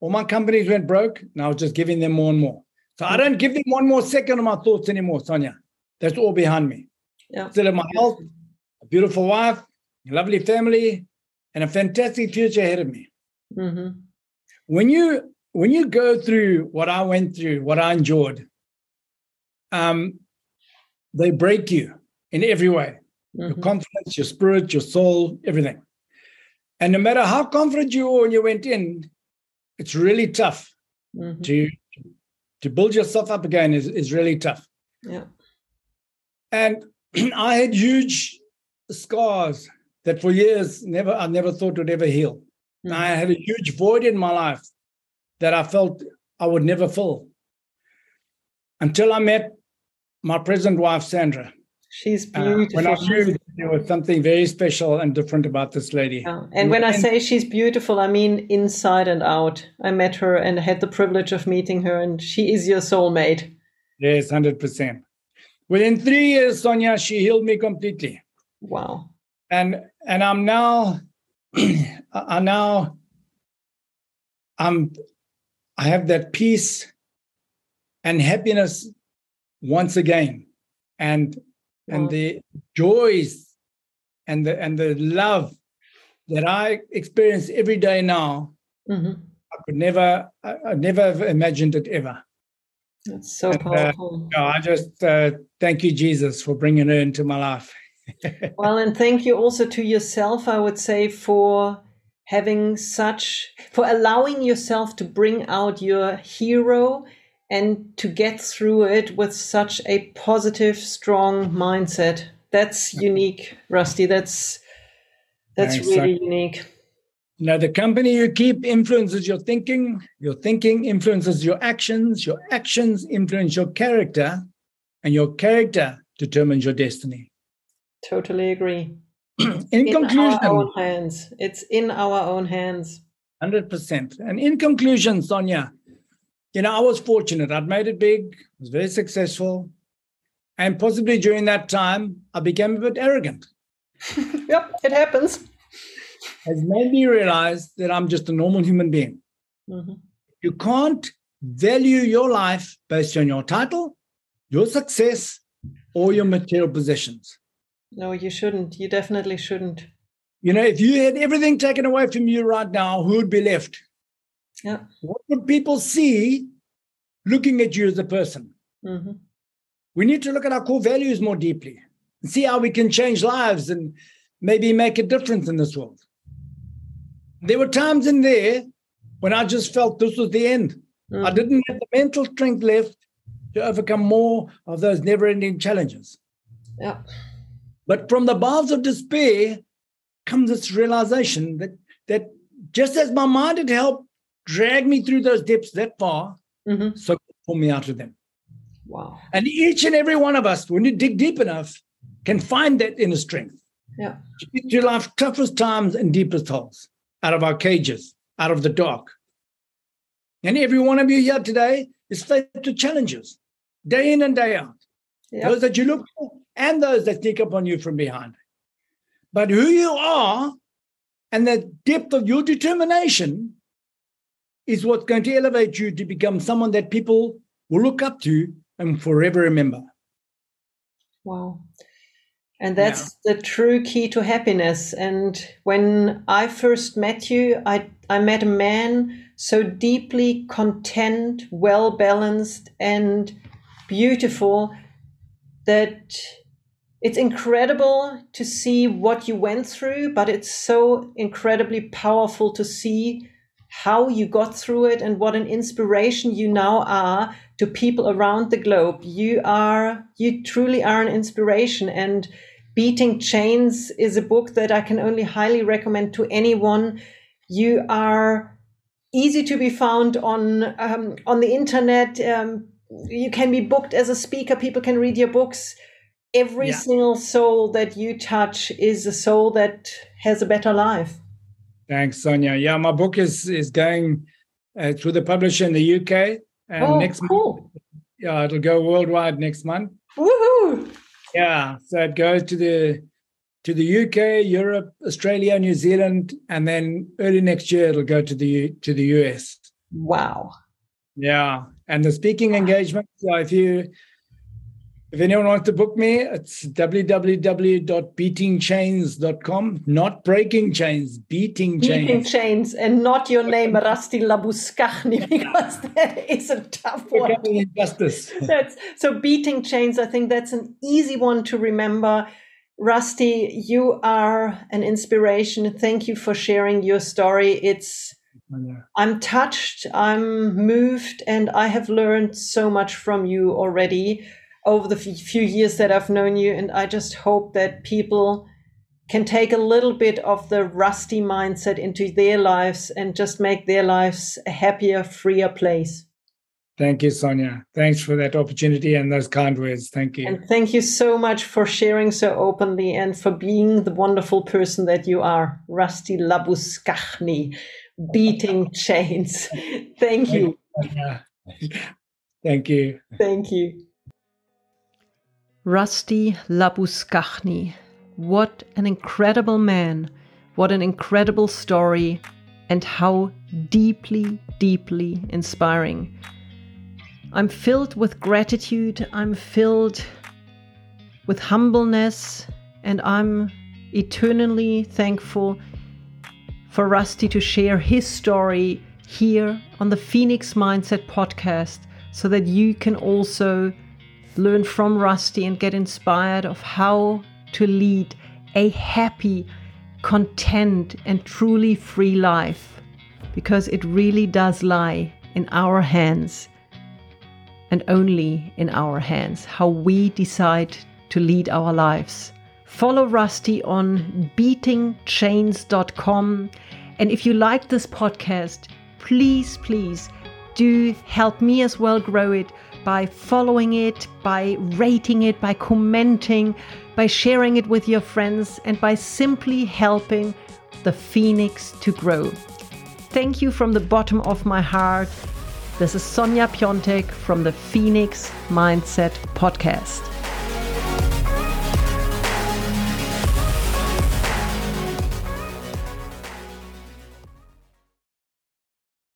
All my companies went broke, and I was just giving them more and more. So I don't give them one more second of my thoughts anymore, Sonja. That's all behind me. Yeah. Still in my health, a beautiful wife, a lovely family, and a fantastic future ahead of me. Mm-hmm. When you when you go through what I went through, what I endured, um, they break you in every way. Mm-hmm. Your confidence, your spirit, your soul, everything. And no matter how confident you were when you went in, it's really tough mm-hmm. to to build yourself up again is, is really tough. Yeah. And I had huge scars that for years never I never thought would ever heal. Mm-hmm. I had a huge void in my life that I felt I would never fill until I met my present wife, Sandra. She's beautiful. Uh, when I knew there was something very special and different about this lady. Yeah. And, and when I say she's beautiful, I mean inside and out. I met her and had the privilege of meeting her, and she is your soulmate. Yes, 100%. Within three years, Sonja, she healed me completely. Wow. And and I'm now I now I'm I have that peace and happiness once again. And wow. and the joys and the and the love that I experience every day now, mm-hmm. I could never I, I never have imagined it ever. That's so and, uh, powerful. Uh, I just uh, thank you, Jesus, for bringing her into my life. well, and thank you also to yourself, I would say, for having such, for allowing yourself to bring out your hero and to get through it with such a positive, strong mindset. That's unique, Rusty. That's That's Thanks, really unique. Now, the company you keep influences your thinking, your thinking influences your actions, your actions influence your character, and your character determines your destiny. Totally agree. in, in conclusion, our own hands. It's in our own hands. 100%. And in conclusion, Sonja, you know, I was fortunate. I'd made it big, was very successful. And possibly during that time, I became a bit arrogant. yep, it happens has made me realize that I'm just a normal human being. Mm-hmm. You can't value your life based on your title, your success, or your material possessions. No, you shouldn't. You definitely shouldn't. You know, if you had everything taken away from you right now, who would be left? Yeah. What would people see looking at you as a person? Mm-hmm. We need to look at our core values more deeply and see how we can change lives and maybe make a difference in this world. There were times in there when I just felt this was the end. Mm. I didn't have the mental strength left to overcome more of those never ending challenges. Yeah. But from the bowels of despair comes this realization that that just as my mind had helped drag me through those depths that far, mm-hmm. so pull me out of them. Wow. And each and every one of us, when you dig deep enough, can find that inner strength. Yeah. To life's toughest times and deepest holes out of our cages, out of the dark. And every one of you here today is faced with challenges day in and day out. Yep. Those that you look for and those that sneak up on you from behind. But who you are and the depth of your determination is what's going to elevate you to become someone that people will look up to and forever remember. Wow. And that's yeah. the true key to happiness. And when I first met you, I, I met a man so deeply content, well balanced, and beautiful that it's incredible to see what you went through, but it's so incredibly powerful to see how you got through it and what an inspiration you now are to people around the globe. You are, you truly are an inspiration. And Beating Chains is a book that I can only highly recommend to anyone. You are easy to be found on um, on the internet. Um, you can be booked as a speaker. People can read your books. Every yeah. single soul that you touch is a soul that has a better life. Thanks, Sonja. Yeah, my book is is going uh, through the publisher in the UK. And oh, next cool. month, yeah, it'll go worldwide next month. Woohoo! Yeah, so it goes to the to the UK, Europe, Australia, New Zealand, and then early next year it'll go to the to the US. Wow. Yeah, and the speaking engagement. So if you if anyone wants to book me, it's www.beatingchains.com. Not breaking chains, beating chains. Beating chains, and not your name, Rusty Labuschagne, because that is a tough one. Injustice. that's, so, beating chains, I think that's an easy one to remember. Rusty, you are an inspiration. Thank you for sharing your story. It's I'm touched, I'm moved, and I have learned so much from you already over the few years that I've known you. And I just hope that people can take a little bit of the rusty mindset into their lives and just make their lives a happier, freer place. Thank you, Sonja. Thanks for that opportunity and those kind words. Thank you. And thank you so much for sharing so openly and for being the wonderful person that you are. Rusty Labuschagne, beating chains. Thank you. Thank you. Thank you. Rusty Labuschagne. What an incredible man, what an incredible story, and how deeply, deeply inspiring. I'm filled with gratitude, I'm filled with humbleness, and I'm eternally thankful for Rusty to share his story here on the Phoenix Mindset podcast so that you can also learn from Rusty and get inspired of how to lead a happy, content, and truly free life. Because it really does lie in our hands and only in our hands how we decide to lead our lives Follow Rusty on beatingchains.com. And if you like this podcast, please, please do help me as well grow it by following it, by rating it, by commenting, by sharing it with your friends, and by simply helping the Phoenix to grow. Thank you from the bottom of my heart. This is Sonja Piontek from the Phoenix Mindset Podcast.